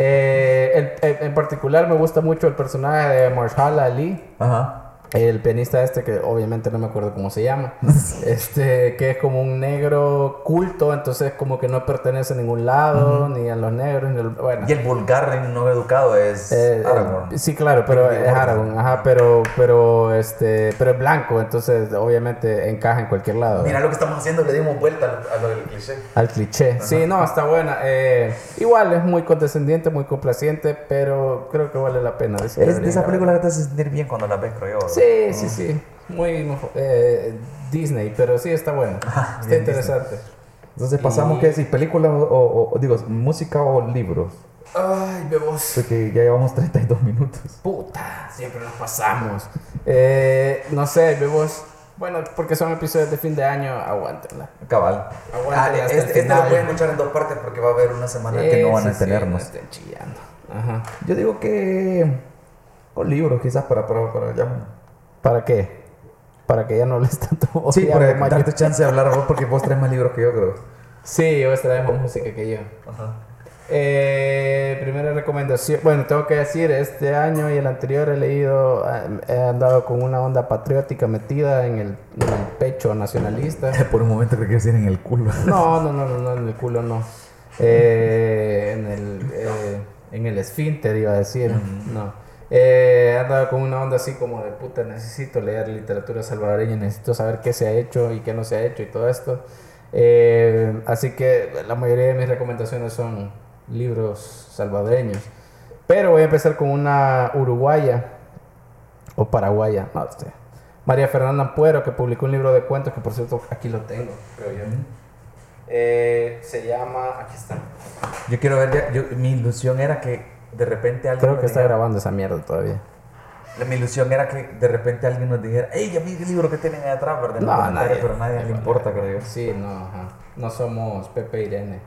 Eh, el- en particular me gusta mucho el personaje de Marshala Ali, Ajá. El pianista este que obviamente no me acuerdo cómo se llama, (laughs) este que es como un negro culto, entonces como que no pertenece a ningún lado, ni a los negros, ni bueno. Y el vulgar no educado es Eh, Aragorn. eh, sí, claro, pero es Aragorn. Ajá, pero, pero, este, pero es blanco, entonces obviamente encaja en cualquier lado. Mira lo que estamos haciendo, le dimos vuelta a lo, del cliché. Al cliché. Sí, no, está buena. Eh, igual es muy condescendiente, muy complaciente, pero creo que vale la pena. Es de deberían esa grabar. película que te hace sentir bien cuando la ves, creo yo. Sí, sí, sí. Muy eh, Disney, pero sí está buena. está bien interesante. Entonces pasamos, Y- que si películas o, o- o- digo, música o libros. Ay, bebos. Porque ya llevamos 32 minutos. Puta, siempre nos pasamos. Eh, no sé, bebos. Bueno, porque son episodios de fin de año, aguántenla. Cabal. Aguántenla Ah, este, este lo final. pueden escuchar en dos partes porque va a haber una semana que no van a sí, sí, tenernos. no estén chillando. Ajá. Yo digo que con libros quizás para, para, para ya... ¿Para qué? Para que ya no les (laughs) tanto Sí, para darte chance de hablar a vos porque vos traes más libros que yo creo. Sí, vos traes más música que yo. Eh, primera recomendación. Bueno, tengo que decir, este año y el anterior he leído, eh, he andado con una onda patriótica metida en el, en el pecho nacionalista. (laughs) Por un momento creo que decir en el culo. (laughs) No, no, no, no, no, en el culo no. Eh, en el eh, en el esfínter iba a decir. No. Eh, he andado con una onda así como de puta, necesito leer literatura salvadoreña, necesito saber qué se ha hecho y qué no se ha hecho y todo esto. Eh, así que la mayoría de mis recomendaciones son libros salvadoreños. Pero voy a empezar con una uruguaya o paraguaya, no sé. María Fernanda Ampuero, que publicó un libro de cuentos que por cierto aquí lo tengo, creo yo. Eh, se llama, aquí está. Yo quiero ver, ya- yo- mi ilusión era que de repente alguien Creo que está dijera- grabando esa mierda todavía. La- Mi ilusión era que de repente alguien nos dijera, hey, ya vi el libro que tienen ahí atrás, ¿verdad? No, comentarios", nadie. pero nadie le importa, creo yo. Sí, no, ajá. No somos Pepe Irene.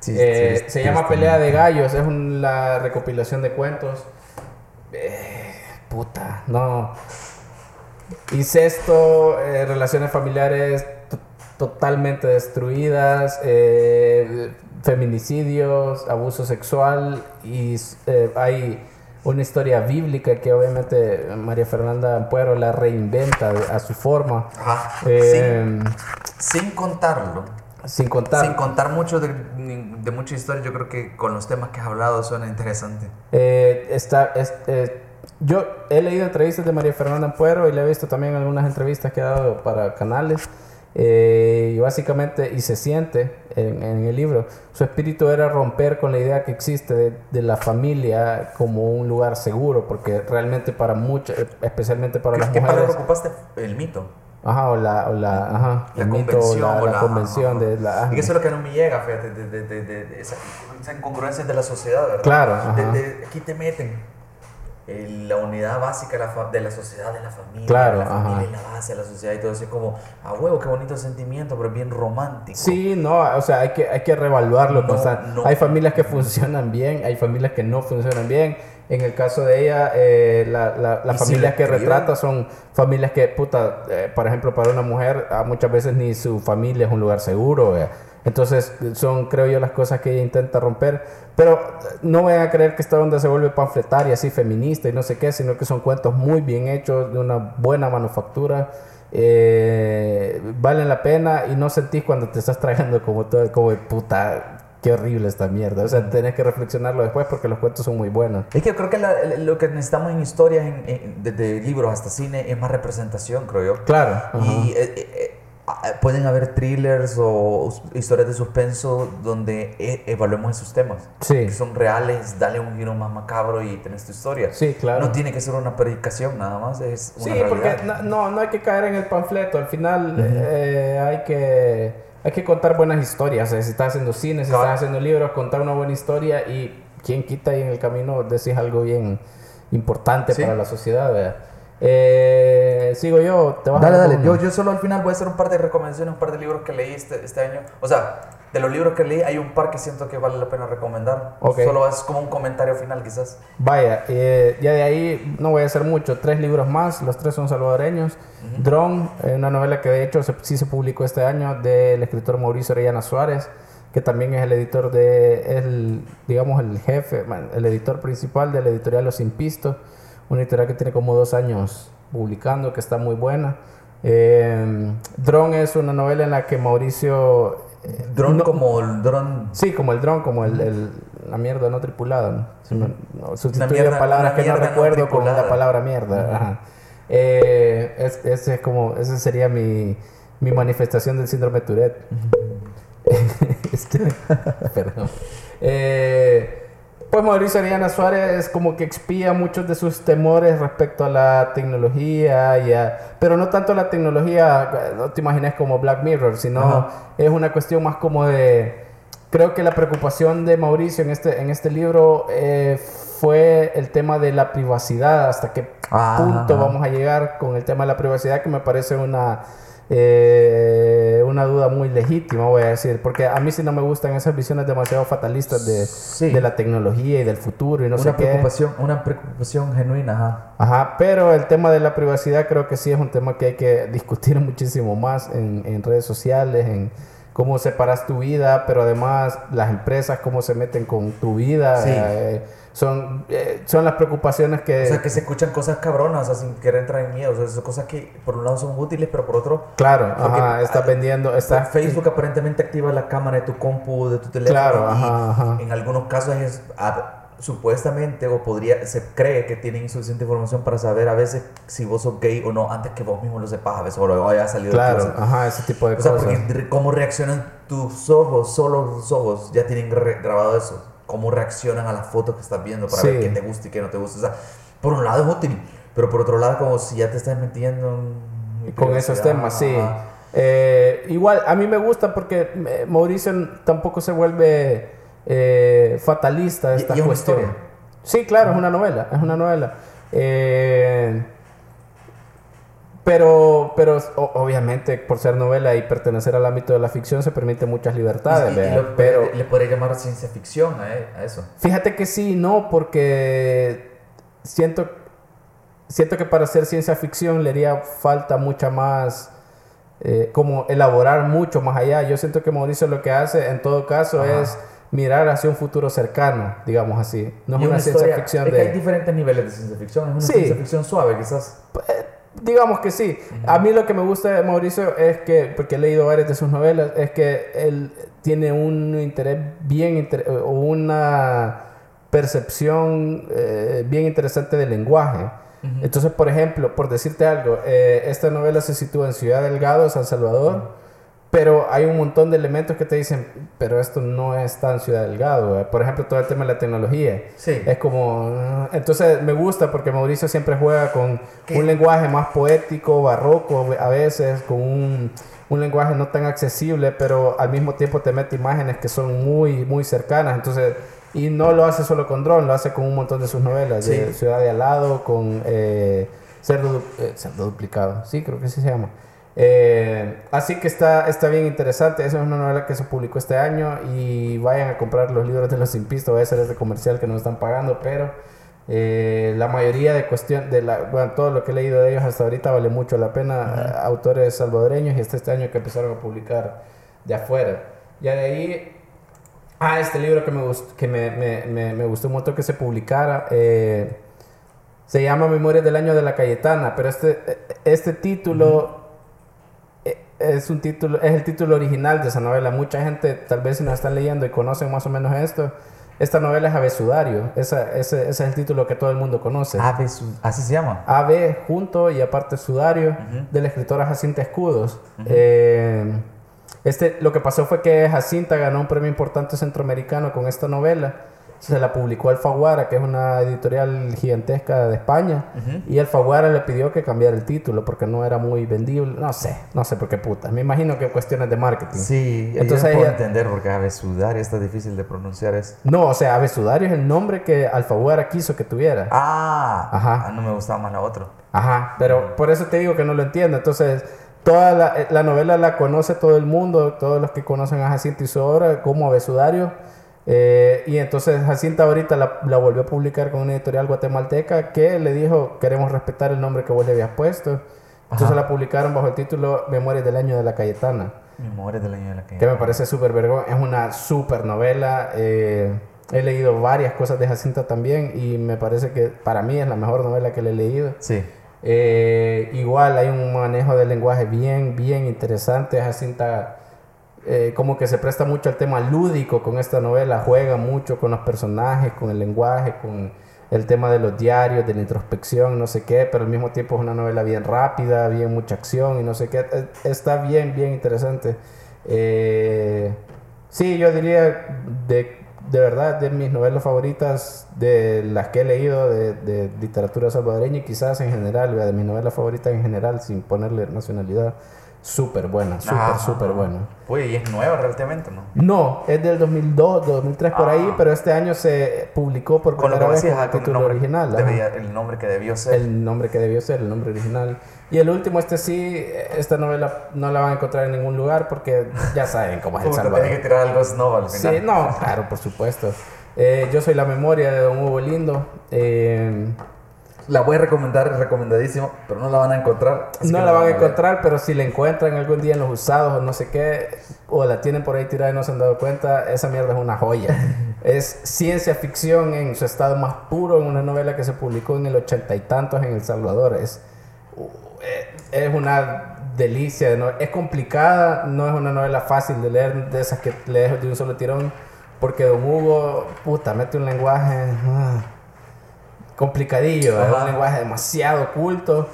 Sí, Eh, sí, se llama Pelea de Gallos, es un- la recopilación de cuentos. Eh, puta, no. Incesto, eh, relaciones familiares to- totalmente destruidas, eh, feminicidios, abuso sexual y eh, hay una historia bíblica que obviamente María Fernanda Ampuero la reinventa a su forma. Ajá. Eh, sin, sin contarlo, Sin contar. Sin contar mucho de, de mucha historia, yo creo que con los temas que has hablado suena interesante. Eh, está, es- eh, yo he leído entrevistas de María Fernanda Ampuero y le he visto también algunas entrevistas que ha dado para canales. Eh, y básicamente, y se siente en, en el libro, su espíritu era romper con la idea que existe de, de la familia como un lugar seguro, porque realmente para muchas, especialmente para ¿Qué, las qué mujeres, ocupaste? El mito. ajá, o la, o la, ajá, La el mito, o la, o la la- convención ajá. de la... Y que eso es lo que no me llega, fíjate, de, de, de, de- de esa, esa incongruencia de la sociedad, ¿verdad? Claro, De- ajá. aquí te meten la unidad básica de la, de la sociedad, de la familia. Claro, la familia es la base de la sociedad y todo eso. Es como, a huevo, qué bonito sentimiento, pero es bien romántico. Sí, no, o sea, hay que, hay que reevaluarlo. No, constan- no. Hay familias que funcionan bien, hay familias que no funcionan bien. En el caso de ella, eh, la- la- las si familias le que escriben- retrata son familias que, puta, eh, por ejemplo, para una mujer, ah, muchas veces ni su familia es un lugar seguro. eh. Entonces, son, creo yo, las cosas que ella intenta romper. Pero eh, no vayan a creer que esta onda se vuelve panfletaria, así feminista y no sé qué, sino que son cuentos muy bien hechos, de una buena manufactura. eh, valen la pena y no sentís cuando te estás tragando como todo, como de puta, qué horrible esta mierda. O sea, tenés que reflexionarlo después porque los cuentos son muy buenos. Es que yo creo que la- lo que necesitamos en historias, en, en- desde libros hasta cine, es más representación, creo yo. Claro. Y eh, eh, eh, pueden haber thrillers o historias de suspenso donde e- evaluemos esos temas. Sí. Que son reales, dale un giro más macabro y tenés tu historia. Sí, claro. No tiene que ser una predicación nada más, es una Sí, realidad. porque no, no, no hay que caer en el panfleto. Al final eh, hay, que, hay que contar buenas historias. O sea, si estás haciendo cine, si Claro. estás haciendo libros, contar una buena historia y quien quita ahí en el camino decís algo bien importante Sí. para la sociedad. ¿verdad? Eh, sigo yo, te vas Dale, a dale. Yo, yo solo al final voy a hacer un par de recomendaciones, un par de libros que leí este, este año. O sea, de los libros que leí hay un par que siento que vale la pena recomendar. Ok. Solo es como un comentario final quizás. Vaya, eh, ya de ahí no voy a hacer mucho. Tres libros más, los tres son salvadoreños. Drone, eh, una novela que de hecho se- sí se publicó este año del escritor Mauricio Orellana Suárez, que también es el editor de, el, digamos, el jefe, el editor principal de la editorial Los Impistos, una editorial que tiene como dos años publicando, que está muy buena. Eh, Drone es una novela en la que Mauricio... eh, Drone no- como el drone. Sí, como el dron, como el, el- la mierda no tripulada. ¿no? Sustituye mierda- palabras que no recuerdo con la palabra mierda. ajá. Eh, es- ese es como, ese sería mi, mi manifestación del síndrome Tourette. (laughs) Este, (laughs) perdón. Eh, pues Mauricio Ariana Suárez como que expía muchos de sus temores respecto a la tecnología, y a- pero no tanto la tecnología, no te imagines como Black Mirror, sino Ajá. es una cuestión más como de... Creo que la preocupación de Mauricio en este, en este libro eh, fue el tema de la privacidad, hasta qué Ah, punto vamos a llegar con el tema de la privacidad, que me parece una, eh, una duda muy legítima, voy a decir, porque a mí sí no me gustan esas visiones demasiado fatalistas de, Sí. de la tecnología y del futuro y no sé una qué. preocupación, una preocupación genuina, ajá. Ajá, pero el tema de la privacidad creo que sí es un tema que hay que (laughs) discutir muchísimo más en, en redes sociales, en cómo separas tu vida, pero además las empresas, cómo se meten con tu vida. Sí. eh, son, eh, son las preocupaciones que... O sea, que se escuchan cosas cabronas, o sea, sin querer entrar en miedo. O sea, son cosas que por un lado son útiles, pero por otro, Claro, ajá, estás vendiendo, estás... Facebook aparentemente activa la cámara de tu compu, de tu teléfono. Claro, y ajá, ajá. En algunos casos es ah, supuestamente o podría se cree que tienen suficiente información para saber a veces si vos sos gay o no antes que vos mismo lo sepas, a veces o lo haya salido de Claro, closet. ajá, ese tipo de O sea, cosas. porque cómo reaccionan tus ojos, solo los ojos ya tienen grabado eso. Cómo reaccionan a las fotos que estás viendo para Sí. ver qué te gusta y qué no te gusta. O sea, por un lado es útil, pero por otro lado como si ya te estás metiendo en mi con esos temas, sí. Eh, igual, a mí me gusta porque Mauricio tampoco se vuelve eh, fatalista de esta y es una cuestión. historia. Sí, claro, es una novela, es una novela. Eh, pero, pero o- obviamente por ser novela y pertenecer al ámbito de la ficción se permite muchas libertades, Y- y ¿verdad? lo- pero le podría llamar ciencia ficción a, e- a eso. Fíjate que sí, no, porque siento, siento que para hacer ciencia ficción le haría falta mucha más, eh, como elaborar mucho más allá. Yo siento que Mauricio lo que hace en todo caso Ajá. es mirar hacia un futuro cercano, digamos así. No es Y una, ciencia historia- ficción es que hay de... diferentes niveles de ciencia ficción. Es una Sí. ciencia ficción suave, quizás. Digamos que sí. A mí lo que me gusta de Mauricio es que, porque he leído varias de sus novelas, es que él tiene un interés bien, inter- o una percepción eh, bien interesante del lenguaje. Entonces, por ejemplo, por decirte algo, eh, esta novela se sitúa en Ciudad Delgado, San Salvador, pero hay un montón de elementos que te dicen, pero esto no es tan Ciudad Delgado. Por ejemplo, todo el tema de la tecnología. Sí. Es como... ah, Entonces, me gusta porque Mauricio siempre juega con ¿Qué? un lenguaje más poético, barroco, a veces, con un, un lenguaje no tan accesible, pero al mismo tiempo te mete imágenes que son muy, muy cercanas. Entonces, y no lo hace solo con Drone, lo hace con un montón de sus novelas, de Sí. Ciudad de Al lado, con eh, Cerdo, eh, Cerdo Duplicado, sí, creo que así se llama. Eh, así que está, está bien interesante. Esa es una novela que se publicó este año y vayan a comprar los libros de los simpistas. Voy a hacer este comercial que no están pagando, pero eh, la mayoría de cuestión de la, bueno, todo lo que he leído de ellos hasta ahorita vale mucho la pena. Autores salvadoreños y hasta este año que empezaron a publicar de afuera. Ya de ahí Ah, este libro que me, gust- que me, me, me, me gustó montón que se publicara. eh, se llama Memorias del Año de la Cayetana, pero este, este título es, un título, es el título original de esa novela. Mucha gente, tal vez si nos están leyendo y conocen más o menos esto, esta novela es Abesudario. Esa, ese, ese es el título que todo el mundo conoce. Ave así se llama. AB junto y aparte Sudario Ujú. de la escritora Jacinta Escudos. Eh, este, lo que pasó fue que Jacinta ganó un premio importante centroamericano con esta novela. Se la publicó Alfaguara, que es una editorial gigantesca de España. Y Alfaguara le pidió que cambiara el título porque no era muy vendible. No sé, no sé por qué puta. Me imagino que cuestiones de marketing. Sí, Entonces entonces puedo ella- entender porque Ave Sudar está difícil de pronunciar eso. No, o sea, Abesudario es el nombre que Alfaguara quiso que tuviera. Ah, Ajá. ah, no me gustaba más la otra. Ajá, pero por eso te digo que no lo entiendo. Entonces, toda la, eh, la novela la conoce todo el mundo, todos los que conocen a Jacinta y su obra, como Abesudario. Eh, y entonces Jacinta ahorita la, la volvió a publicar con una editorial guatemalteca que le dijo, queremos respetar el nombre que vos le habías puesto. Entonces Ajá. la publicaron bajo el título Memorias del Año de la Cayetana, Memorias del año de la que. que me parece súper vergón. Es una súper novela. eh, he leído varias cosas de Jacinta también y me parece que para mí es la mejor novela que le he leído. Sí. Eh, igual hay un manejo del lenguaje bien, bien interesante. Jacinta eh, como que se presta mucho al tema lúdico con esta novela, juega mucho con los personajes, con el lenguaje, con el tema de los diarios, de la introspección, no sé qué, pero al mismo tiempo es una novela bien rápida, bien mucha acción y no sé qué. Eh, Está bien, bien interesante. Eh, sí, yo diría de, de verdad de mis novelas favoritas, de las que he leído de, de literatura salvadoreña y quizás en general, de mis novelas favoritas en general, sin ponerle nacionalidad, súper buena, súper, Ajá. súper buena. Oye, y es nueva relativamente, ¿no? No, es del 2002, 2003 por Ah. ahí, pero este año se publicó por primera vez decías, con ah, el título nombre, original. debía- el nombre que debió ser. El nombre que debió ser, el nombre original. Y el último, este sí, esta novela no la van a encontrar en ningún lugar porque ya saben cómo es El Salvador. tenía que tirar algo snob al final. Sí, no, claro, por supuesto. Eh, yo soy la memoria de Don Hugo Lindo. Eh, La voy a recomendar, es recomendadísimo, pero no la van a encontrar. no la van a encontrar, pero si la encuentran algún día en los usados o no sé qué, o la tienen por ahí tirada y no se han dado cuenta, esa mierda es una joya. (laughs) es ciencia ficción en su estado más puro, en una novela que se publicó en el ochenta y tantos en El Salvador. Es, es una delicia. ¿no? Es complicada, no es una novela fácil de leer, de esas que lees de un solo tirón, porque Don Hugo, puta, mete un lenguaje ah, complicadillo, es Ajá. un lenguaje demasiado culto,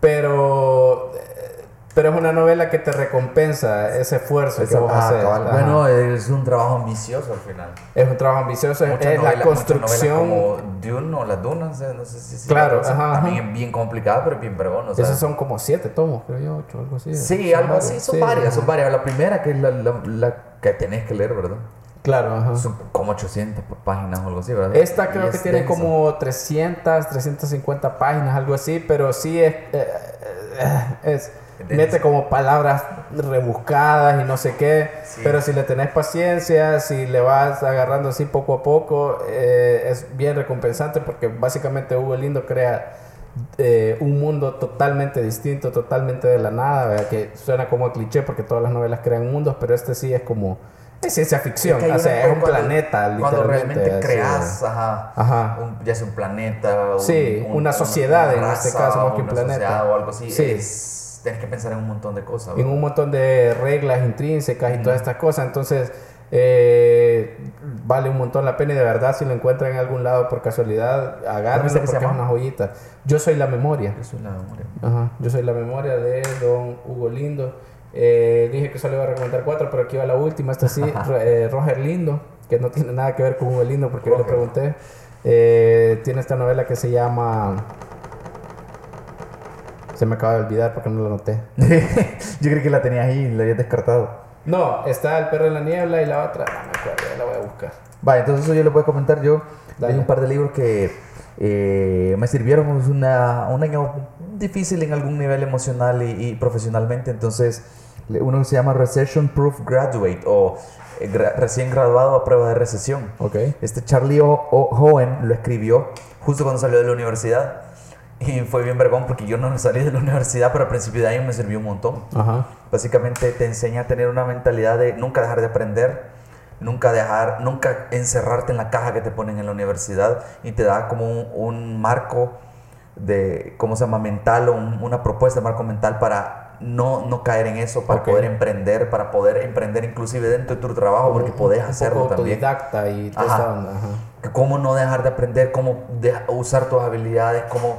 pero, eh, pero es una novela que te recompensa ese esfuerzo que vos ah, haces. Bueno, es un trabajo ambicioso al final. es un trabajo ambicioso, es, Muchas es novelas- la construcción. como Dune o Las Dunas, eh, no sé si... Claro, ajá, También ajá. es bien complicada, pero bien vergón, o sea, Esos son como siete tomos, creo yo, ocho, algo así. Sí, algo así, son sí, varias, ajá. son varias. La primera, que es la, la, la que tenés que leer, ¿verdad? Claro, ajá. Son como 800 páginas o algo así, ¿verdad? Esta Y creo que es tiene denso. como 300, 350 páginas, algo así, pero sí es, eh, eh, es Denso. mete como palabras rebuscadas y no sé qué, Sí. pero si le tenés paciencia, si le vas agarrando así poco a poco, eh, es bien recompensante porque básicamente Hugo Lindo crea eh, un mundo totalmente distinto, totalmente de la nada, ¿verdad? que suena como cliché porque todas las novelas crean mundos, pero este sí es como Es ciencia ficción, Es que o sea, una- es un cuando- planeta, Cuando literalmente. realmente así. creas, ajá, Ajá. un- ya sea un planeta, un- Sí, un- una sociedad en este caso, más que un una planeta. o algo así, Sí. es- tienes que pensar en un montón de cosas. en ¿verdad? un montón de reglas intrínsecas y todas estas cosas. Entonces, eh, vale un montón la pena y de verdad, si lo encuentran en algún lado por casualidad, agárrenlo porque es una joyita. Yo soy la memoria. Eso es la memoria. Ajá. Yo soy la memoria de don Hugo Lindo. Eh, dije que solo iba a recomendar cuatro, pero aquí va la última. Esta sí, eh, Roger Lindo, que no tiene nada que ver con Hugo Lindo porque yo le pregunté. Eh, tiene esta novela que se llama. Se me acaba de olvidar porque no la noté. (laughs) Yo creí que la tenías ahí y la habías descartado. No, está El perro en la niebla y la otra. No me acuerdo, ya la voy a buscar. Vale, entonces eso yo le puedo comentar. Yo Dale. hay un par de libros que eh, me sirvieron. Una, un año difícil en algún nivel emocional y, y profesionalmente. Entonces, uno se llama Recession Proof Graduate o eh, gra- recién graduado a prueba de recesión. Ok. Este Charlie O- O- Owen lo escribió justo cuando salió de la universidad. Y fue bien vergón porque yo no salí de la universidad, pero al principio de año me sirvió un montón. Ajá. Básicamente te enseña a tener una mentalidad de nunca dejar de aprender, nunca dejar, nunca encerrarte en la caja que te ponen en la universidad y te da como un, un marco de, ¿cómo se llama? Mental o un- una propuesta de marco mental para no, no caer en eso, para Ok. poder emprender, para poder emprender inclusive dentro de tu trabajo porque podés hacerlo poco también. autodidacta y toda Ajá. onda, ajá. Cómo no dejar de aprender, cómo deja- usar tus habilidades, cómo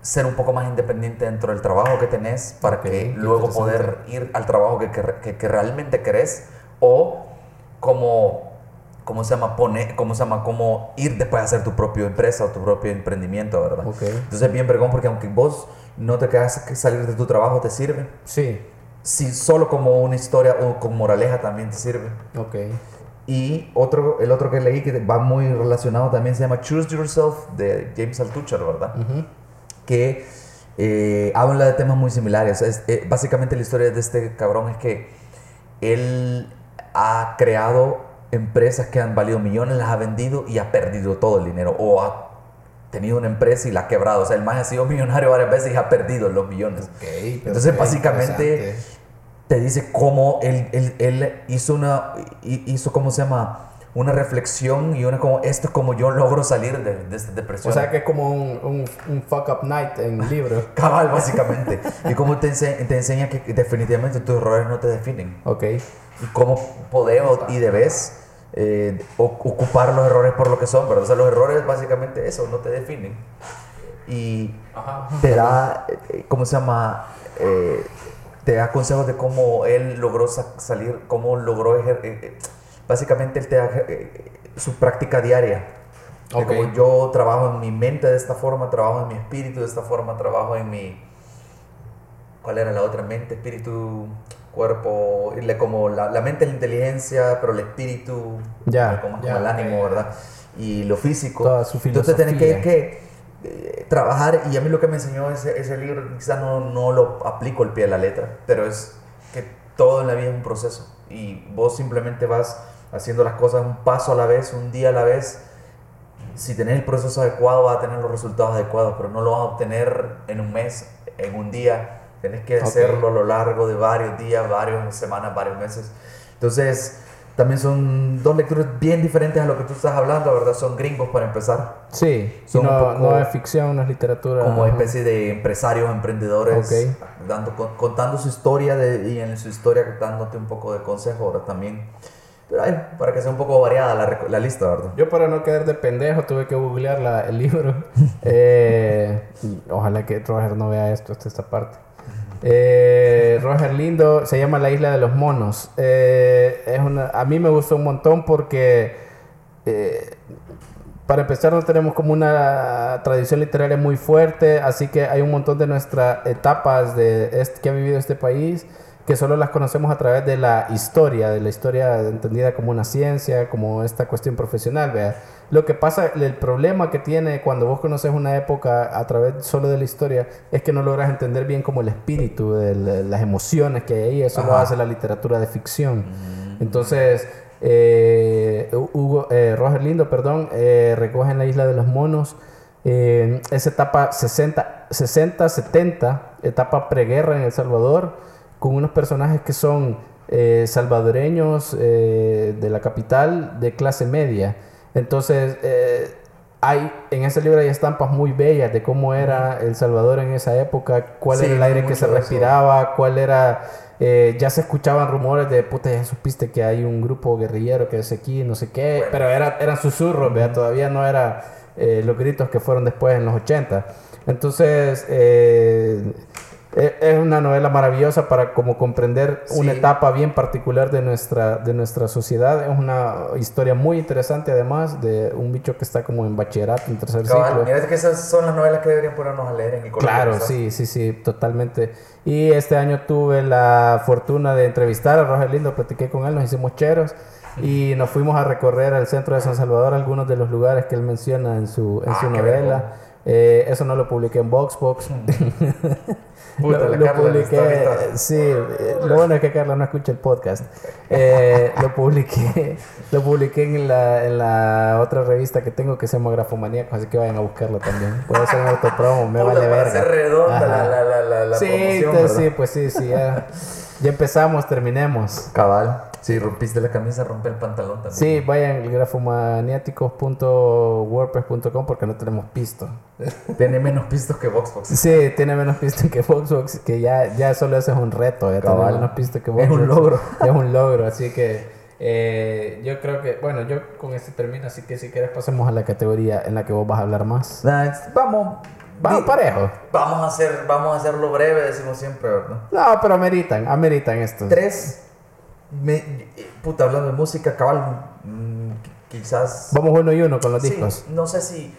ser un poco más independiente dentro del trabajo que tenés para Ok, que luego poder ir al trabajo que, que- que- que realmente querés o como ¿cómo se llama? Poner, ¿cómo se llama? Como ir después a hacer tu propia empresa o tu propio emprendimiento, ¿verdad? Ok. Entonces es bien vergón porque aunque vos no te quedas que salir de tu trabajo te sirve, Sí. si solo como una historia o con moraleja también te sirve. Ok. Y otro, el otro que leí que va muy relacionado también se llama Choose Yourself de James Altucher, ¿verdad? Ujú. Que eh, habla de temas muy similares. Es- eh, básicamente la historia de este cabrón es que él ha creado empresas que han valido millones, las ha vendido y ha perdido todo el dinero. O ha tenido una empresa y la ha quebrado. O sea, el más ha sido millonario varias veces y ha perdido los millones. Ok, pero Entonces, qué básicamente, te dice cómo él, él, él hizo una, hi- hizo, ¿cómo se llama? Una reflexión y una como, esto es como yo logro salir de, de esta depresión. O sea que es como un, un, un fuck up night en libro. (laughs) Cabal, básicamente. y cómo te, ense- te enseña que definitivamente tus errores no te definen. Ok. Y cómo podemos y debes eh, ocupar los errores por lo que son, ¿verdad? O sea, los errores básicamente eso, no te definen. Y Ajá. te da, eh, ¿cómo se llama? Eh, te da consejos de cómo él logró sa- salir, cómo logró, ejer- básicamente él te da su práctica diaria. De como yo trabajo en mi mente de esta forma, trabajo en mi espíritu de esta forma, trabajo en mi... ¿Cuál era la otra? Mente, espíritu, cuerpo, como la, la mente es la inteligencia, pero el espíritu, Ya, como, como ya, el ánimo. ¿verdad? Y lo físico. Toda su Entonces tenés que, que eh, trabajar, y a mí lo que me enseñó ese, ese libro, quizás no, no lo aplico al pie de la letra, pero es que todo en la vida es un proceso, y vos simplemente vas haciendo las cosas un paso a la vez, un día a la vez. Si tenés el proceso adecuado, vas a tener los resultados adecuados, pero no lo vas a obtener en un mes, en un día. Tenés que Ok. hacerlo a lo largo de varios días, varias semanas, varios meses. Entonces, también son dos lecturas bien diferentes a lo que tú estás hablando, ¿verdad? Son gringos para empezar. Sí. Son no, un poco no es ficción, no es literatura. Como ajá. especie de empresarios, emprendedores, Ok. dando, con- contando su historia de, y en su historia dándote un poco de consejo ahora también. Pero ay, para que sea un poco variada la, la lista, ¿verdad? Yo para no quedar de pendejo tuve que googlear la- el libro. (laughs) Eh, ojalá que Roger no vea esto, hasta esta parte. Eh, Roger Lindo se llama La Isla de los Monos. Eh, es una, a mí me gustó un montón porque eh, para empezar no tenemos como una tradición literaria muy fuerte, así que hay un montón de nuestras etapas de este, que ha vivido este país que solo las conocemos a través de la historia, de la historia entendida como una ciencia, como esta cuestión profesional, vea. Lo que pasa, el problema que tiene cuando vos conoces una época a través solo de la historia es que no logras entender bien como el espíritu, el- las emociones que hay ahí, eso lo hace la literatura de ficción. Entonces, eh, Hugo, eh, Roger Lindo, perdón, eh, recoge en la isla de los monos eh, esa etapa 60, 60, 70, etapa preguerra en El Salvador, con unos personajes que son eh, salvadoreños de la capital de clase media. Entonces, eh, hay, en ese libro hay estampas muy bellas de cómo era El Salvador en esa época, cuál Sí, era el aire que se eso. respiraba, cuál era... eh, ya se escuchaban rumores de, puta, ya supiste que hay un grupo guerrillero que es aquí, no sé qué, Bueno. pero era, eran susurros, todavía no era eh, los gritos que fueron después en los 80. Entonces, eh, es una novela maravillosa para como comprender una Sí. etapa bien particular de nuestra, de nuestra sociedad. Es una historia muy interesante además de un bicho que está como en bachillerato, en tercer Cabal, ciclo. mira que esas son las novelas que deberían ponernos a leer en el colegio. Claro, sí, sí, sí, totalmente. Y este año tuve la fortuna de entrevistar a Roger Lindo, platiqué con él, nos hicimos cheros y nos fuimos a recorrer al centro de San Salvador, algunos de los lugares que él menciona en su, en Ah, su novela. Eh, eso no lo publiqué en Voxbox. (laughs) Puta, lo, la lo Carla publiqué, está ahorita. sí, eh, lo bueno es que Carla no escucha el podcast. Eh, lo publiqué, lo publiqué en la, en la otra revista que tengo que se llama Grafomaníacos, así que vayan a buscarlo también. Puede ser un autopromo, me Puta, vale verga. hacer redonda la, la, la, la, sí, promoción, te- ¿verdad? sí, pues sí, sí, ya, ya empezamos, terminemos. Cabal. Si rompiste la camisa, rompe el pantalón también. Sí, vayan grafomaniáticos.wordpress.com porque no tenemos pisto. (laughs) Tiene menos pistos que Voxbox. Sí, tiene menos pisto que Voxbox, que ya, ya solo eso es un reto, ya tener Cabal. menos pisto que Es Voxbox. un logro. (laughs) Es un logro, así que eh, yo creo que, bueno, yo con este termino, así que si quieres pasemos a la categoría en la que vos vas a hablar más. Nice. Vamos. Vamos parejo. Vamos a, hacer, vamos a hacerlo breve, decimos siempre, ¿verdad? No, pero ameritan, ameritan esto. Tres. Me, puta, hablando de música, cabal. mm, quizás. Vamos uno y uno con los Sí, discos. no sé si.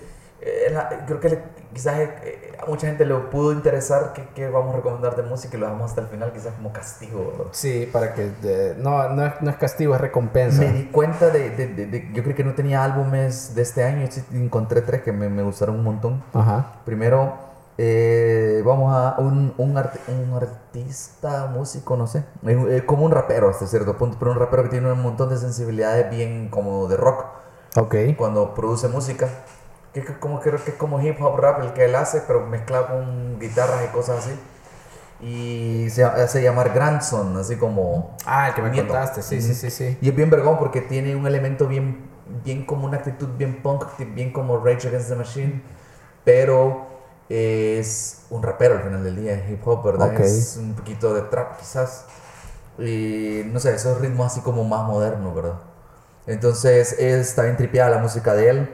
eh, la- creo que le- quizás eh, a mucha gente le pudo interesar que, que vamos a recomendar de música y lo dejamos hasta el final, quizás como castigo. Sí, para que eh, no, no, es, no es castigo, es recompensa. Me di cuenta de, de- de- de- Yo creo que no tenía álbumes de este año, encontré tres que me, me gustaron un montón. Ajá. Primero, eh, vamos a un, un, art- un artista, músico, no sé, eh, como un rapero hasta cierto punto, pero un rapero que tiene un montón de sensibilidades bien como de rock Ok. cuando produce música. Que es como creo que es como hip hop rap el que él hace, pero mezclado con guitarras y cosas así. Y se hace llamar Grandson, así como Ah, el que me Nieto. contaste, sí, sí, sí, sí. y es bien vergón porque tiene un elemento bien, bien como una actitud bien punk, bien como Rage Against the Machine, pero es un rapero al final del día, es hip hop, ¿verdad? Es un poquito de trap quizás. Y no sé, esos ritmos así como más modernos, ¿verdad? Entonces está bien tripeada la música de él.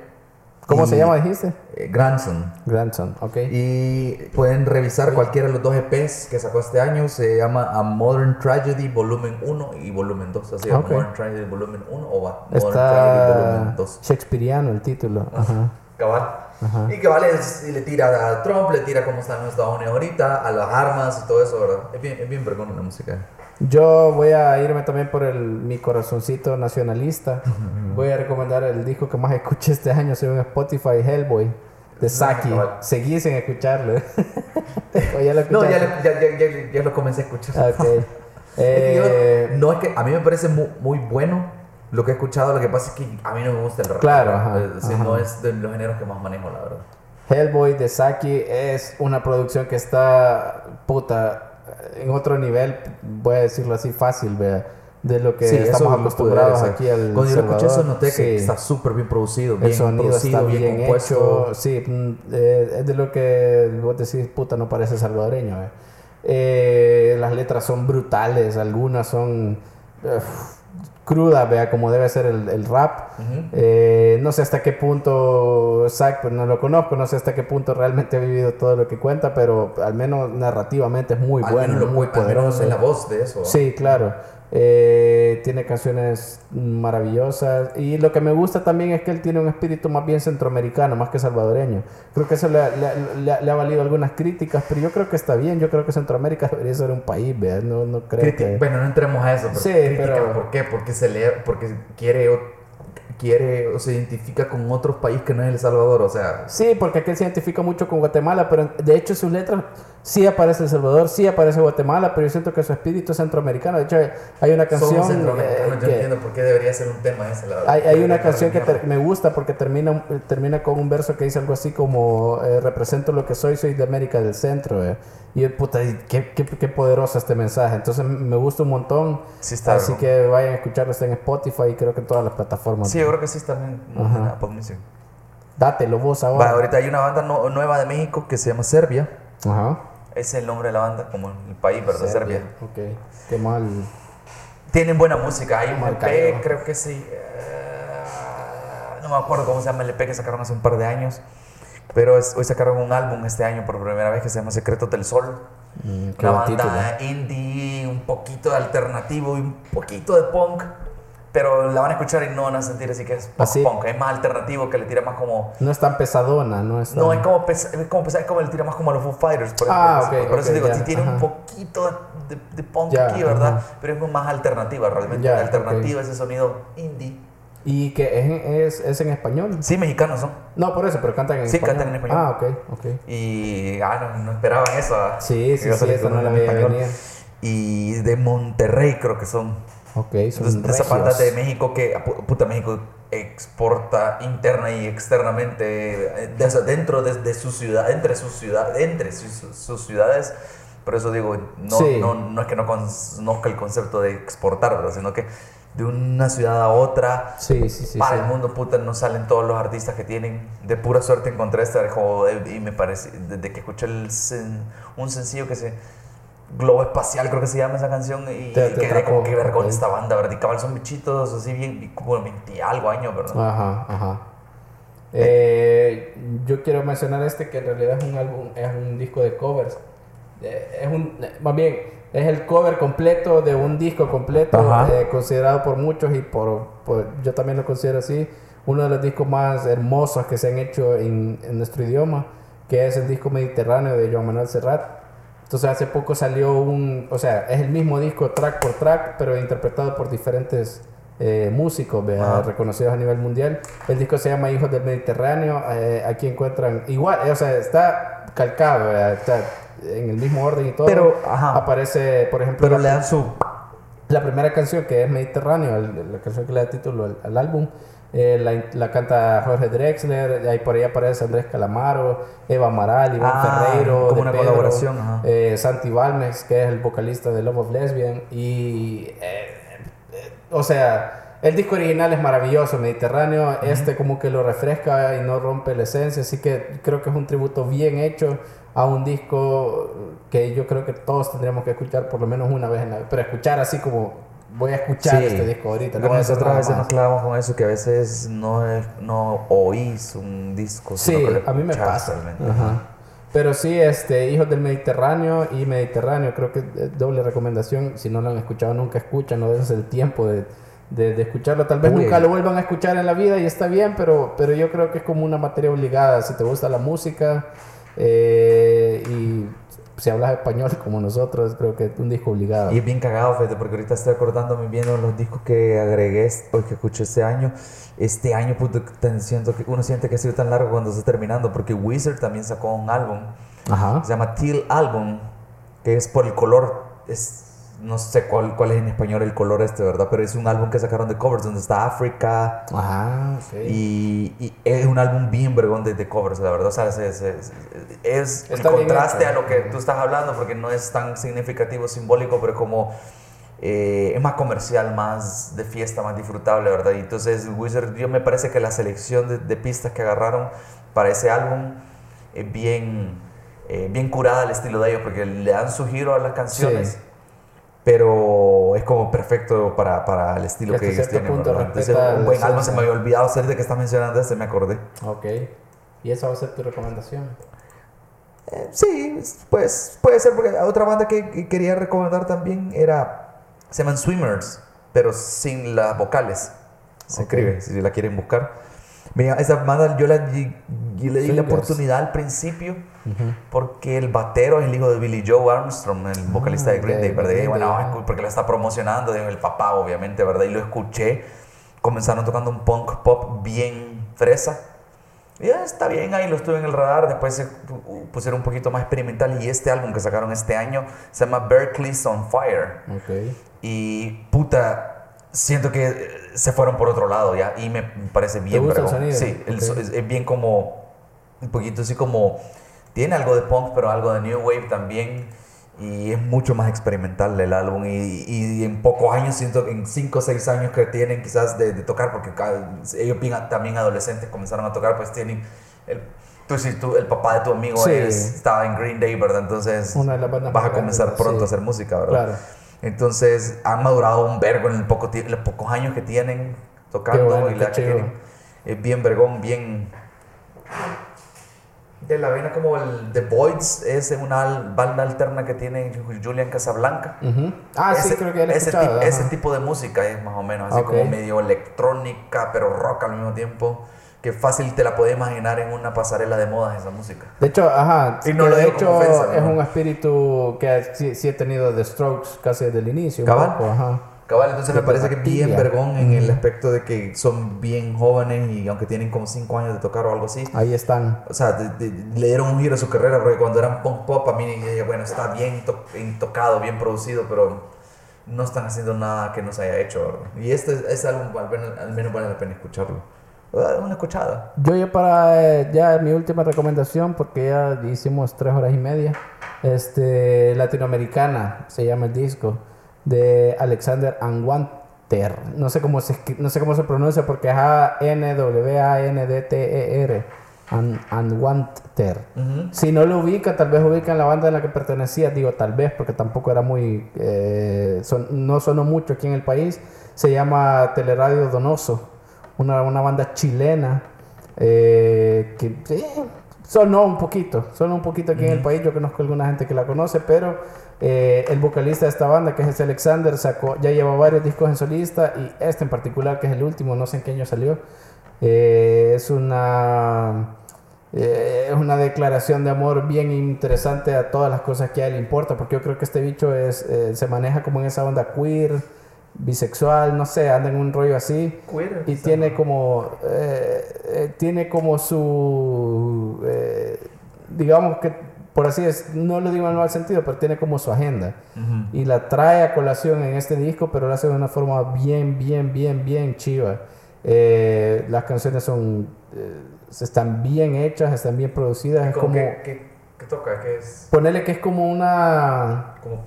¿Cómo Y, se llama, dijiste? eh, Grandson. Grandson, ok. Y pueden revisar cualquiera de los dos EPs que sacó este año. Se llama A Modern Tragedy Volumen 1 y Volumen 2. Así, A Ok. Modern Tragedy Volumen 1 o Modern Tragedy Volumen Está 2. Shakespeareano el título. Ajá. Cabal. Ajá. Y que vale, es- y le tira a Trump, le tira cómo están en Estados Unidos ahorita, a las armas y todo eso, ¿verdad? Es bien, es bien vergón la música. Yo voy a irme también por el, mi corazoncito nacionalista. (laughs) Voy a recomendar el disco que más escuché este año según Spotify, Hellboy, de Saki. cabal. Seguí sin escucharlo. ¿O (laughs) ya lo No, ya, ya, ya, ya, ya lo comencé a escuchar. Ah, Ok. (laughs) Es que yo- Eh, no, es que a mí me parece muy, muy bueno lo que he escuchado. Lo que pasa es que a mí no me gusta el rap. Claro, ajá, Es decir, ajá. no es de los géneros que más manejo, la verdad. Hellboy de Saki es una producción que está puta en otro nivel, voy a decirlo así fácil, vea, de lo que Sí, estamos acostumbrados aquí al Cuando yo escuché eso noté que Sí. está súper bien producido, bien el sonido producido, está bien, compuesto. hecho, sí, mm, eh, es de lo que vos decís, puta, no parece salvadoreño. eh. Eh, las letras son brutales, algunas son eh, crudas, vea, como debe ser el, el rap. Eh, no sé hasta qué punto Zack, pues no lo conozco, no sé hasta qué punto realmente ha vivido todo lo que cuenta, pero al menos narrativamente es muy Al bueno, menos lo- muy poderoso. en la voz de eso. Sí, claro. Eh, tiene canciones maravillosas y lo que me gusta también es que él tiene un espíritu más bien centroamericano, más que salvadoreño. Creo que eso le, ha- le le le ha valido algunas críticas, pero yo creo que está bien. Yo creo que Centroamérica (laughs) debería ser un país, ¿verdad? No, no creo que... Bueno, no entremos a eso. Pero Sí, pero- ¿Por qué? Porque, se lee, porque quiere o- quiere o se identifica con otro país que no es El Salvador, o sea... Sí, porque aquel se identifica mucho con Guatemala, pero de hecho sus letras sí aparece El Salvador, sí aparece Guatemala, pero yo siento que su espíritu es centroamericano. De hecho, hay una canción... Eh, yo que- entiendo por qué debería ser un tema ese, la. Hay, hay una canción que me gusta porque termina, termina con un verso que dice algo así como eh, represento lo que soy, soy de América del Centro. eh. Y puta, qué, qué, qué poderoso este mensaje. Entonces me gusta un montón. Sí está, Así bro. que vayan a escucharlo, está en Spotify y creo que en todas las plataformas. Sí, yo creo que sí está bien. Ajá. Apple Music. Dátelo vos Va, ahora. ahorita hay una banda no- nueva de México que se llama Serbia. Ajá. Ese es el nombre de la banda, como el país, ¿verdad? Serbia. Ok. Qué mal. Tienen buena música. Hay un EP, creo que sí. eh, no me acuerdo cómo se llama el EP que sacaron hace un par de años. Pero es- hoy sacaron un álbum este año por primera vez que se llama Secretos del Sol. Mm, Una banda título. indie, un poquito de alternativo y un poquito de punk. Pero la van a escuchar y no van a sentir así que es punk. Así. punk. Es más alternativo que le tira más como. No es tan pesadona, no es tan... No, es como, pesa- es como pesar, es como le tira más como a los Foo Fighters. Por, Ah, por- ok, por eso ok, digo, ya, sí tiene un poquito de, de- punk Ya, aquí, ¿verdad? ajá. Pero es más alternativa, realmente. Ya, alternativa, ese sonido indie. ¿Y que es, es, es en español? Sí, mexicanos son. No, por eso, pero cantan en Sí, español. cantan en español. Ah, ok, ok. Y ah, no, no esperaban eso. ah. Sí, sí, sí, esa no la veía venir. Y de Monterrey creo que son. Ok, son Entonces, regios. bandas de México que, pu- puta, México exporta interna y externamente, eh, de, o sea, dentro de, de su ciudad, entre sus ciudades, entre sus, sus ciudades. Por eso digo, no, Sí. no, no es que no conozca el concepto de exportar, ¿verdad? sino que de una ciudad a otra, Sí, sí, sí. para el mundo, puta, no salen todos los artistas que tienen. De pura suerte encontré joder, y me parece, desde que escuché el sen- un sencillo que se. Globo Espacial, creo que se llama esa canción, y Te- te quedé como que vergón ok. esta banda, ¿verdad? Y cabal son bichitos así bien, como 20 y algo años, ¿verdad? Ajá, ajá. Eh, yo quiero mencionar este que en realidad es un álbum, es un disco de covers. Eh, es un, eh, más bien, es el cover completo de un disco completo, eh, considerado por muchos y por, por- yo también lo considero así, uno de los discos más hermosos que se han hecho en, en nuestro idioma, que es el disco Mediterráneo de Joan Manuel Serrat. Entonces hace poco salió un, o sea, es el mismo disco track por track, pero interpretado por diferentes eh, músicos reconocidos a nivel mundial. El disco se llama Hijos del Mediterráneo. eh, aquí encuentran igual, eh, o sea, está calcado, está en el mismo orden y todo. Pero, ajá. aparece, por ejemplo, Pero la- le dan su. la primera canción que es Mediterráneo, el- la canción que le da título al, al álbum, eh, la, la canta Jorge Drexler, ahí por ahí aparece Andrés Calamaro, Eva Amaral, Iván Ah, Ferreiro, como De una Pedro, colaboración, ajá. eh, Santi Balmes, que es el vocalista de Love of Lesbian, y eh, eh, o sea, el disco original es maravilloso, Mediterráneo, este como que lo refresca y no rompe la esencia, así que creo que es un tributo bien hecho a un disco que yo creo que todos tendríamos que escuchar por lo menos una vez en la vida, pero escuchar así como voy a escuchar Sí. este disco ahorita, no hacer nosotros a veces más. nos clavamos con eso, que a veces no, es, no oís un disco. sino Sí, que a mí me pasa. realmente. Ajá. Pero sí, este, Hijos del Mediterráneo y Mediterráneo, creo que es doble recomendación. Si no lo han escuchado nunca, escuchan, no dense el tiempo de, de, de escucharlo. Tal vez Uy. nunca lo vuelvan a escuchar en la vida y está bien, pero, pero yo creo que es como una materia obligada. Si te gusta la música eh, y si hablas español como nosotros, creo que es un disco obligado. Y es bien cagado, fíjate, porque ahorita estoy acordándome viendo los discos que agregué o que escuché este año. Este año, puto, tan- siento que uno siente que ha sido tan largo cuando está terminando, porque Wizard también sacó un álbum, Ajá. se llama Teal Album, que es por el color, es, no sé cuál, cuál es en español el color este, ¿verdad? Pero es un álbum que sacaron de covers, donde está África, Ajá, ok. y, y es un álbum bien vergón de, de covers, la verdad. O sea, se- se- se- es el contraste hecho. a lo que tú estás hablando, porque no es tan significativo, simbólico, pero como eh, es más comercial, más de fiesta, más disfrutable, ¿verdad? Y entonces, Wizard, yo me parece que la selección de, de pistas que agarraron para ese álbum es bien, eh, bien curada al estilo de ellos, porque le dan su giro a las canciones. Sí. Pero es como perfecto para, para el estilo Que ellos tienen. punto. Entonces, un buen álbum se me había olvidado hacer de que estás mencionando este, me acordé. Ok. ¿Y esa va a ser tu recomendación? Eh, sí, pues puede ser porque otra banda que, que quería recomendar también era, se llaman Swimmers, pero sin las vocales. Se Ok. escribe, si la quieren buscar. Mira, esa banda yo, la, yo le di la oportunidad al principio porque el batero es el hijo de Billy Joe Armstrong, el vocalista de Green Day, ¿verdad? Y bueno, Day, ajá. porque lo está promocionando, digo, el papá obviamente, ¿verdad? Y lo escuché comenzaron tocando un punk pop bien fresa. Y ya está bien, ahí lo estuve en el radar. Después se pu- pusieron un poquito más experimental. Y este álbum que sacaron este año se llama Berkeley's on Fire. Ok. Y puta, siento que se fueron por otro lado ya. Y me parece bien gusta el sonido? Sí, el Ok. so- es, bien como. Un poquito así como. Tiene algo de punk, pero algo de new wave también. Y es mucho más experimental el álbum. Y, y en pocos años, siento en 5 o 6 años que tienen quizás de, de tocar, porque ellos también adolescentes comenzaron a tocar, pues tienen. El, tú, si tú, el papá de tu amigo Sí. es- estaba en Green Day, ¿verdad? Entonces Una de las bandas vas a comenzar pronto sí. a hacer música, ¿verdad? Claro. Entonces han madurado un vergo en el poco tie- los pocos años que tienen tocando bueno, y la qué que chido. tienen. Es bien vergón, bien. De la vaina como el The Voids es una banda alterna que tiene Julian Casablanca. Ujú. Ah, sí, creo que ese, ese tipo de música es más o menos así como medio electrónica, pero rock al mismo tiempo. Que fácil te la puedes imaginar en una pasarela de modas esa música. De hecho, ajá, Y no lo de hecho ofensa, es ¿no? un espíritu que sí, sí he tenido de Strokes casi desde el inicio. Cabal. poco, ajá. Cabal, entonces me parece que bien Bacteria. vergón en el aspecto de que son bien jóvenes y aunque tienen como 5 años de tocar o algo así, Ahí están. o sea, de- de- le dieron un giro a su carrera porque cuando eran punk pop a mí, eh, bueno, está bien, to- bien tocado, bien producido, pero no están haciendo nada que no se haya hecho, ¿verdad? Y este, este álbum al menos, al menos vale la pena escucharlo. Una escuchada. Yo ya para eh, ya mi última recomendación, porque ya hicimos tres horas y media, este, latinoamericana, se llama el disco, de Alexander Anwanter. No sé cómo se, no sé cómo se pronuncia porque es A-N-W-A-N-D-T-E-R. An- Anwanter. Si no lo ubica, tal vez ubican la banda en la que pertenecía, digo tal vez porque tampoco era muy, eh, son- no sonó mucho aquí en el país, se llama Teleradio Donoso, una, una banda chilena eh, que sonó un poquito, sonó un poquito aquí en el país, yo conozco alguna gente que la conoce, pero eh, el vocalista de esta banda, que es ese Alexander, sacó, ya lleva varios discos en solista y este en particular, que es el último, no sé en qué año salió, eh, es una... Eh, es una declaración de amor bien interesante a todas las cosas que a él le importa, porque yo creo que este bicho es, eh, se maneja como en esa onda queer, bisexual, no sé, anda en un rollo así. Queer, Y tiene como, eh, eh, tiene como su, eh, digamos que, por así es, no lo digo en mal sentido, pero tiene como su agenda. Y la trae a colación en este disco, pero lo hace de una forma bien, bien, bien, bien chiva. Las canciones son, están bien hechas, están bien producidas. Es ¿Cómo como, que, que- que toca? que es? ponerle que es como una, Como,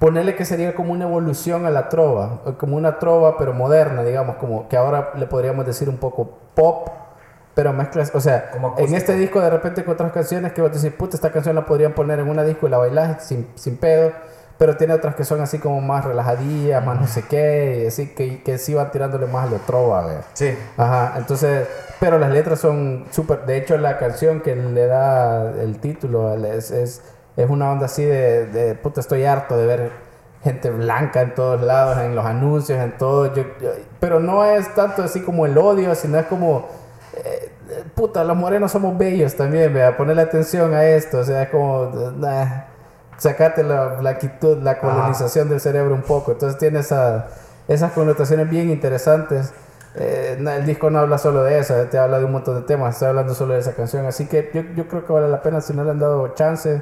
ponerle que sería como una evolución a la trova, o como una trova pero moderna, digamos, como que ahora le podríamos decir un poco pop, pero mezclas, o sea, Como en este disco de repente con otras canciones que vas a decir, puta, esta canción la podrían poner en una disco y la bailas sin, sin pedo, pero tiene otras que son así como más relajadillas, más no sé qué, y así que, que sí van tirándole más a lo trova, vea. sí. Ajá, entonces, pero las letras son súper, de hecho la canción que le da el título es, es, es una onda así de, de, puta, estoy harto de ver gente blanca en todos lados, en los anuncios, en todo, yo, yo- pero no es tanto así como el odio, sino es como, eh, puta, los morenos somos bellos también, vea, ponerle atención a esto, o sea, es como, nah, sacate la blanquitud, la colonización del cerebro un poco, entonces tiene esa, esas connotaciones bien interesantes. Eh, el disco no habla solo de eso, te habla de un montón de temas, está hablando solo de esa canción, así que yo, yo creo que vale la pena si no le han dado chance,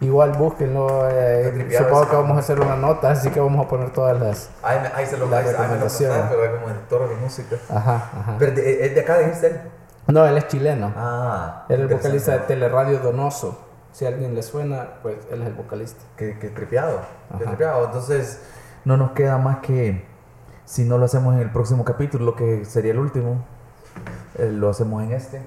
igual búsquenlo, eh, supongo que vamos a hacer una nota, así que vamos a poner todas las... Ahí, me- ahí se lo La ahí, ahí me lo pero como editor de música. Ajá, ajá. Pero de- ¿es de acá, dijiste él? No, él es chileno, Ah. era el interesante. vocalista de Teleradio Donoso, si a alguien le suena, pues él es el vocalista. Que, que tripeado. Que tripeado. Entonces, no nos queda más que, si no lo hacemos en el próximo capítulo, que sería el último, eh, lo hacemos en este.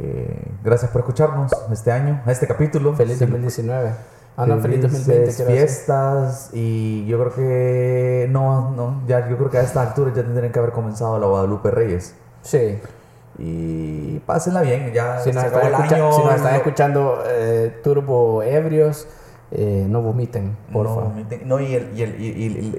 Eh, gracias por escucharnos este año, este capítulo. Feliz Sí. 2019. Ah, no, feliz Felices 2020. quiero decir. fiestas y yo creo que no, no, ya yo creo que a esta altura ya tendrían que haber comenzado la Guadalupe Reyes Sí. y pásenla bien, ya Si nos, están, escucha- año. si nos están escuchando eh, turbo ebrios, eh, no vomiten, porfa. No, vomiten. No, y, el, y, el, y,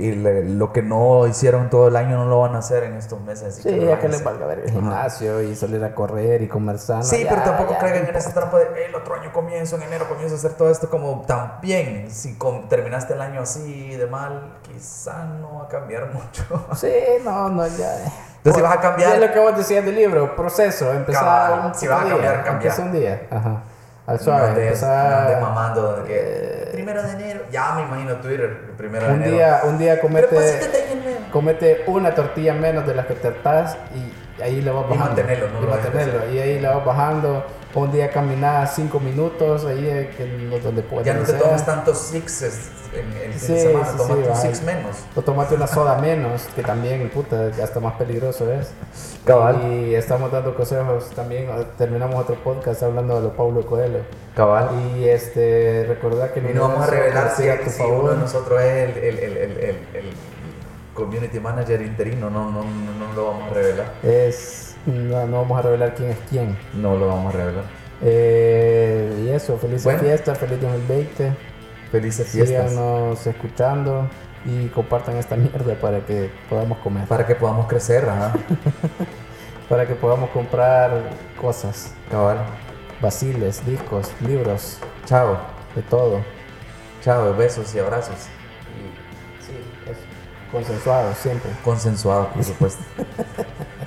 y- lo que no hicieron todo el año no lo van a hacer en estos meses. Sí, ya que les valga ver el gimnasio y salir a correr y comer sano. Sí, ya, pero tampoco ya, caigan en esa trampa de "Eh, el otro año comienzo, en enero comienzo a hacer todo esto como también. Si com- terminaste el año así de mal, quizá no va a cambiar mucho. Sí, no, no, ya. Entonces, si vas a cambiar- Es lo que vos decías del libro, proceso, empezar Cabal, un si vas a día, cambiar, cambia. empieza un día, ajá. Al suave, empezar, no andes mamando donde que, primero de enero, ya me imagino Twitter, primero de un enero. día, un día comete, comete una tortilla menos de las que te hartás y ahí le vas Y bajando. mantenerlo, no y mantenerlo, y ahí le vas bajando. Un día caminas cinco minutos, ahí no- donde puedas. Ya no te sea. tantos sixes en el fin Sí, de semana, sí, tómate sí, un six menos. O tomate una soda menos, que también, puta, hasta más peligroso es. Cabal. Y estamos dando consejos también. eh, Terminamos otro podcast hablando de lo Paulo Coelho. Cabal. Y este, recordad que Y no vamos a revelar si, a tu si uno favor. de nosotros es el, el, el, el, el, el community manager interino, no, no, no, no lo vamos a revelar. Es, no, no vamos a revelar quién es quién. No lo vamos a revelar. Eh, y eso, feliz Bueno. fiesta, feliz 2020. Felices fiestas. Síganos escuchando y compartan esta mierda para que podamos comer. Para que podamos crecer, ajá. (laughs) Para que podamos comprar cosas, Cabal. vaciles, discos, libros, Chao. de todo. Chao, besos y abrazos. Sí, eso. Consensuado siempre. Consensuado, por supuesto. (laughs)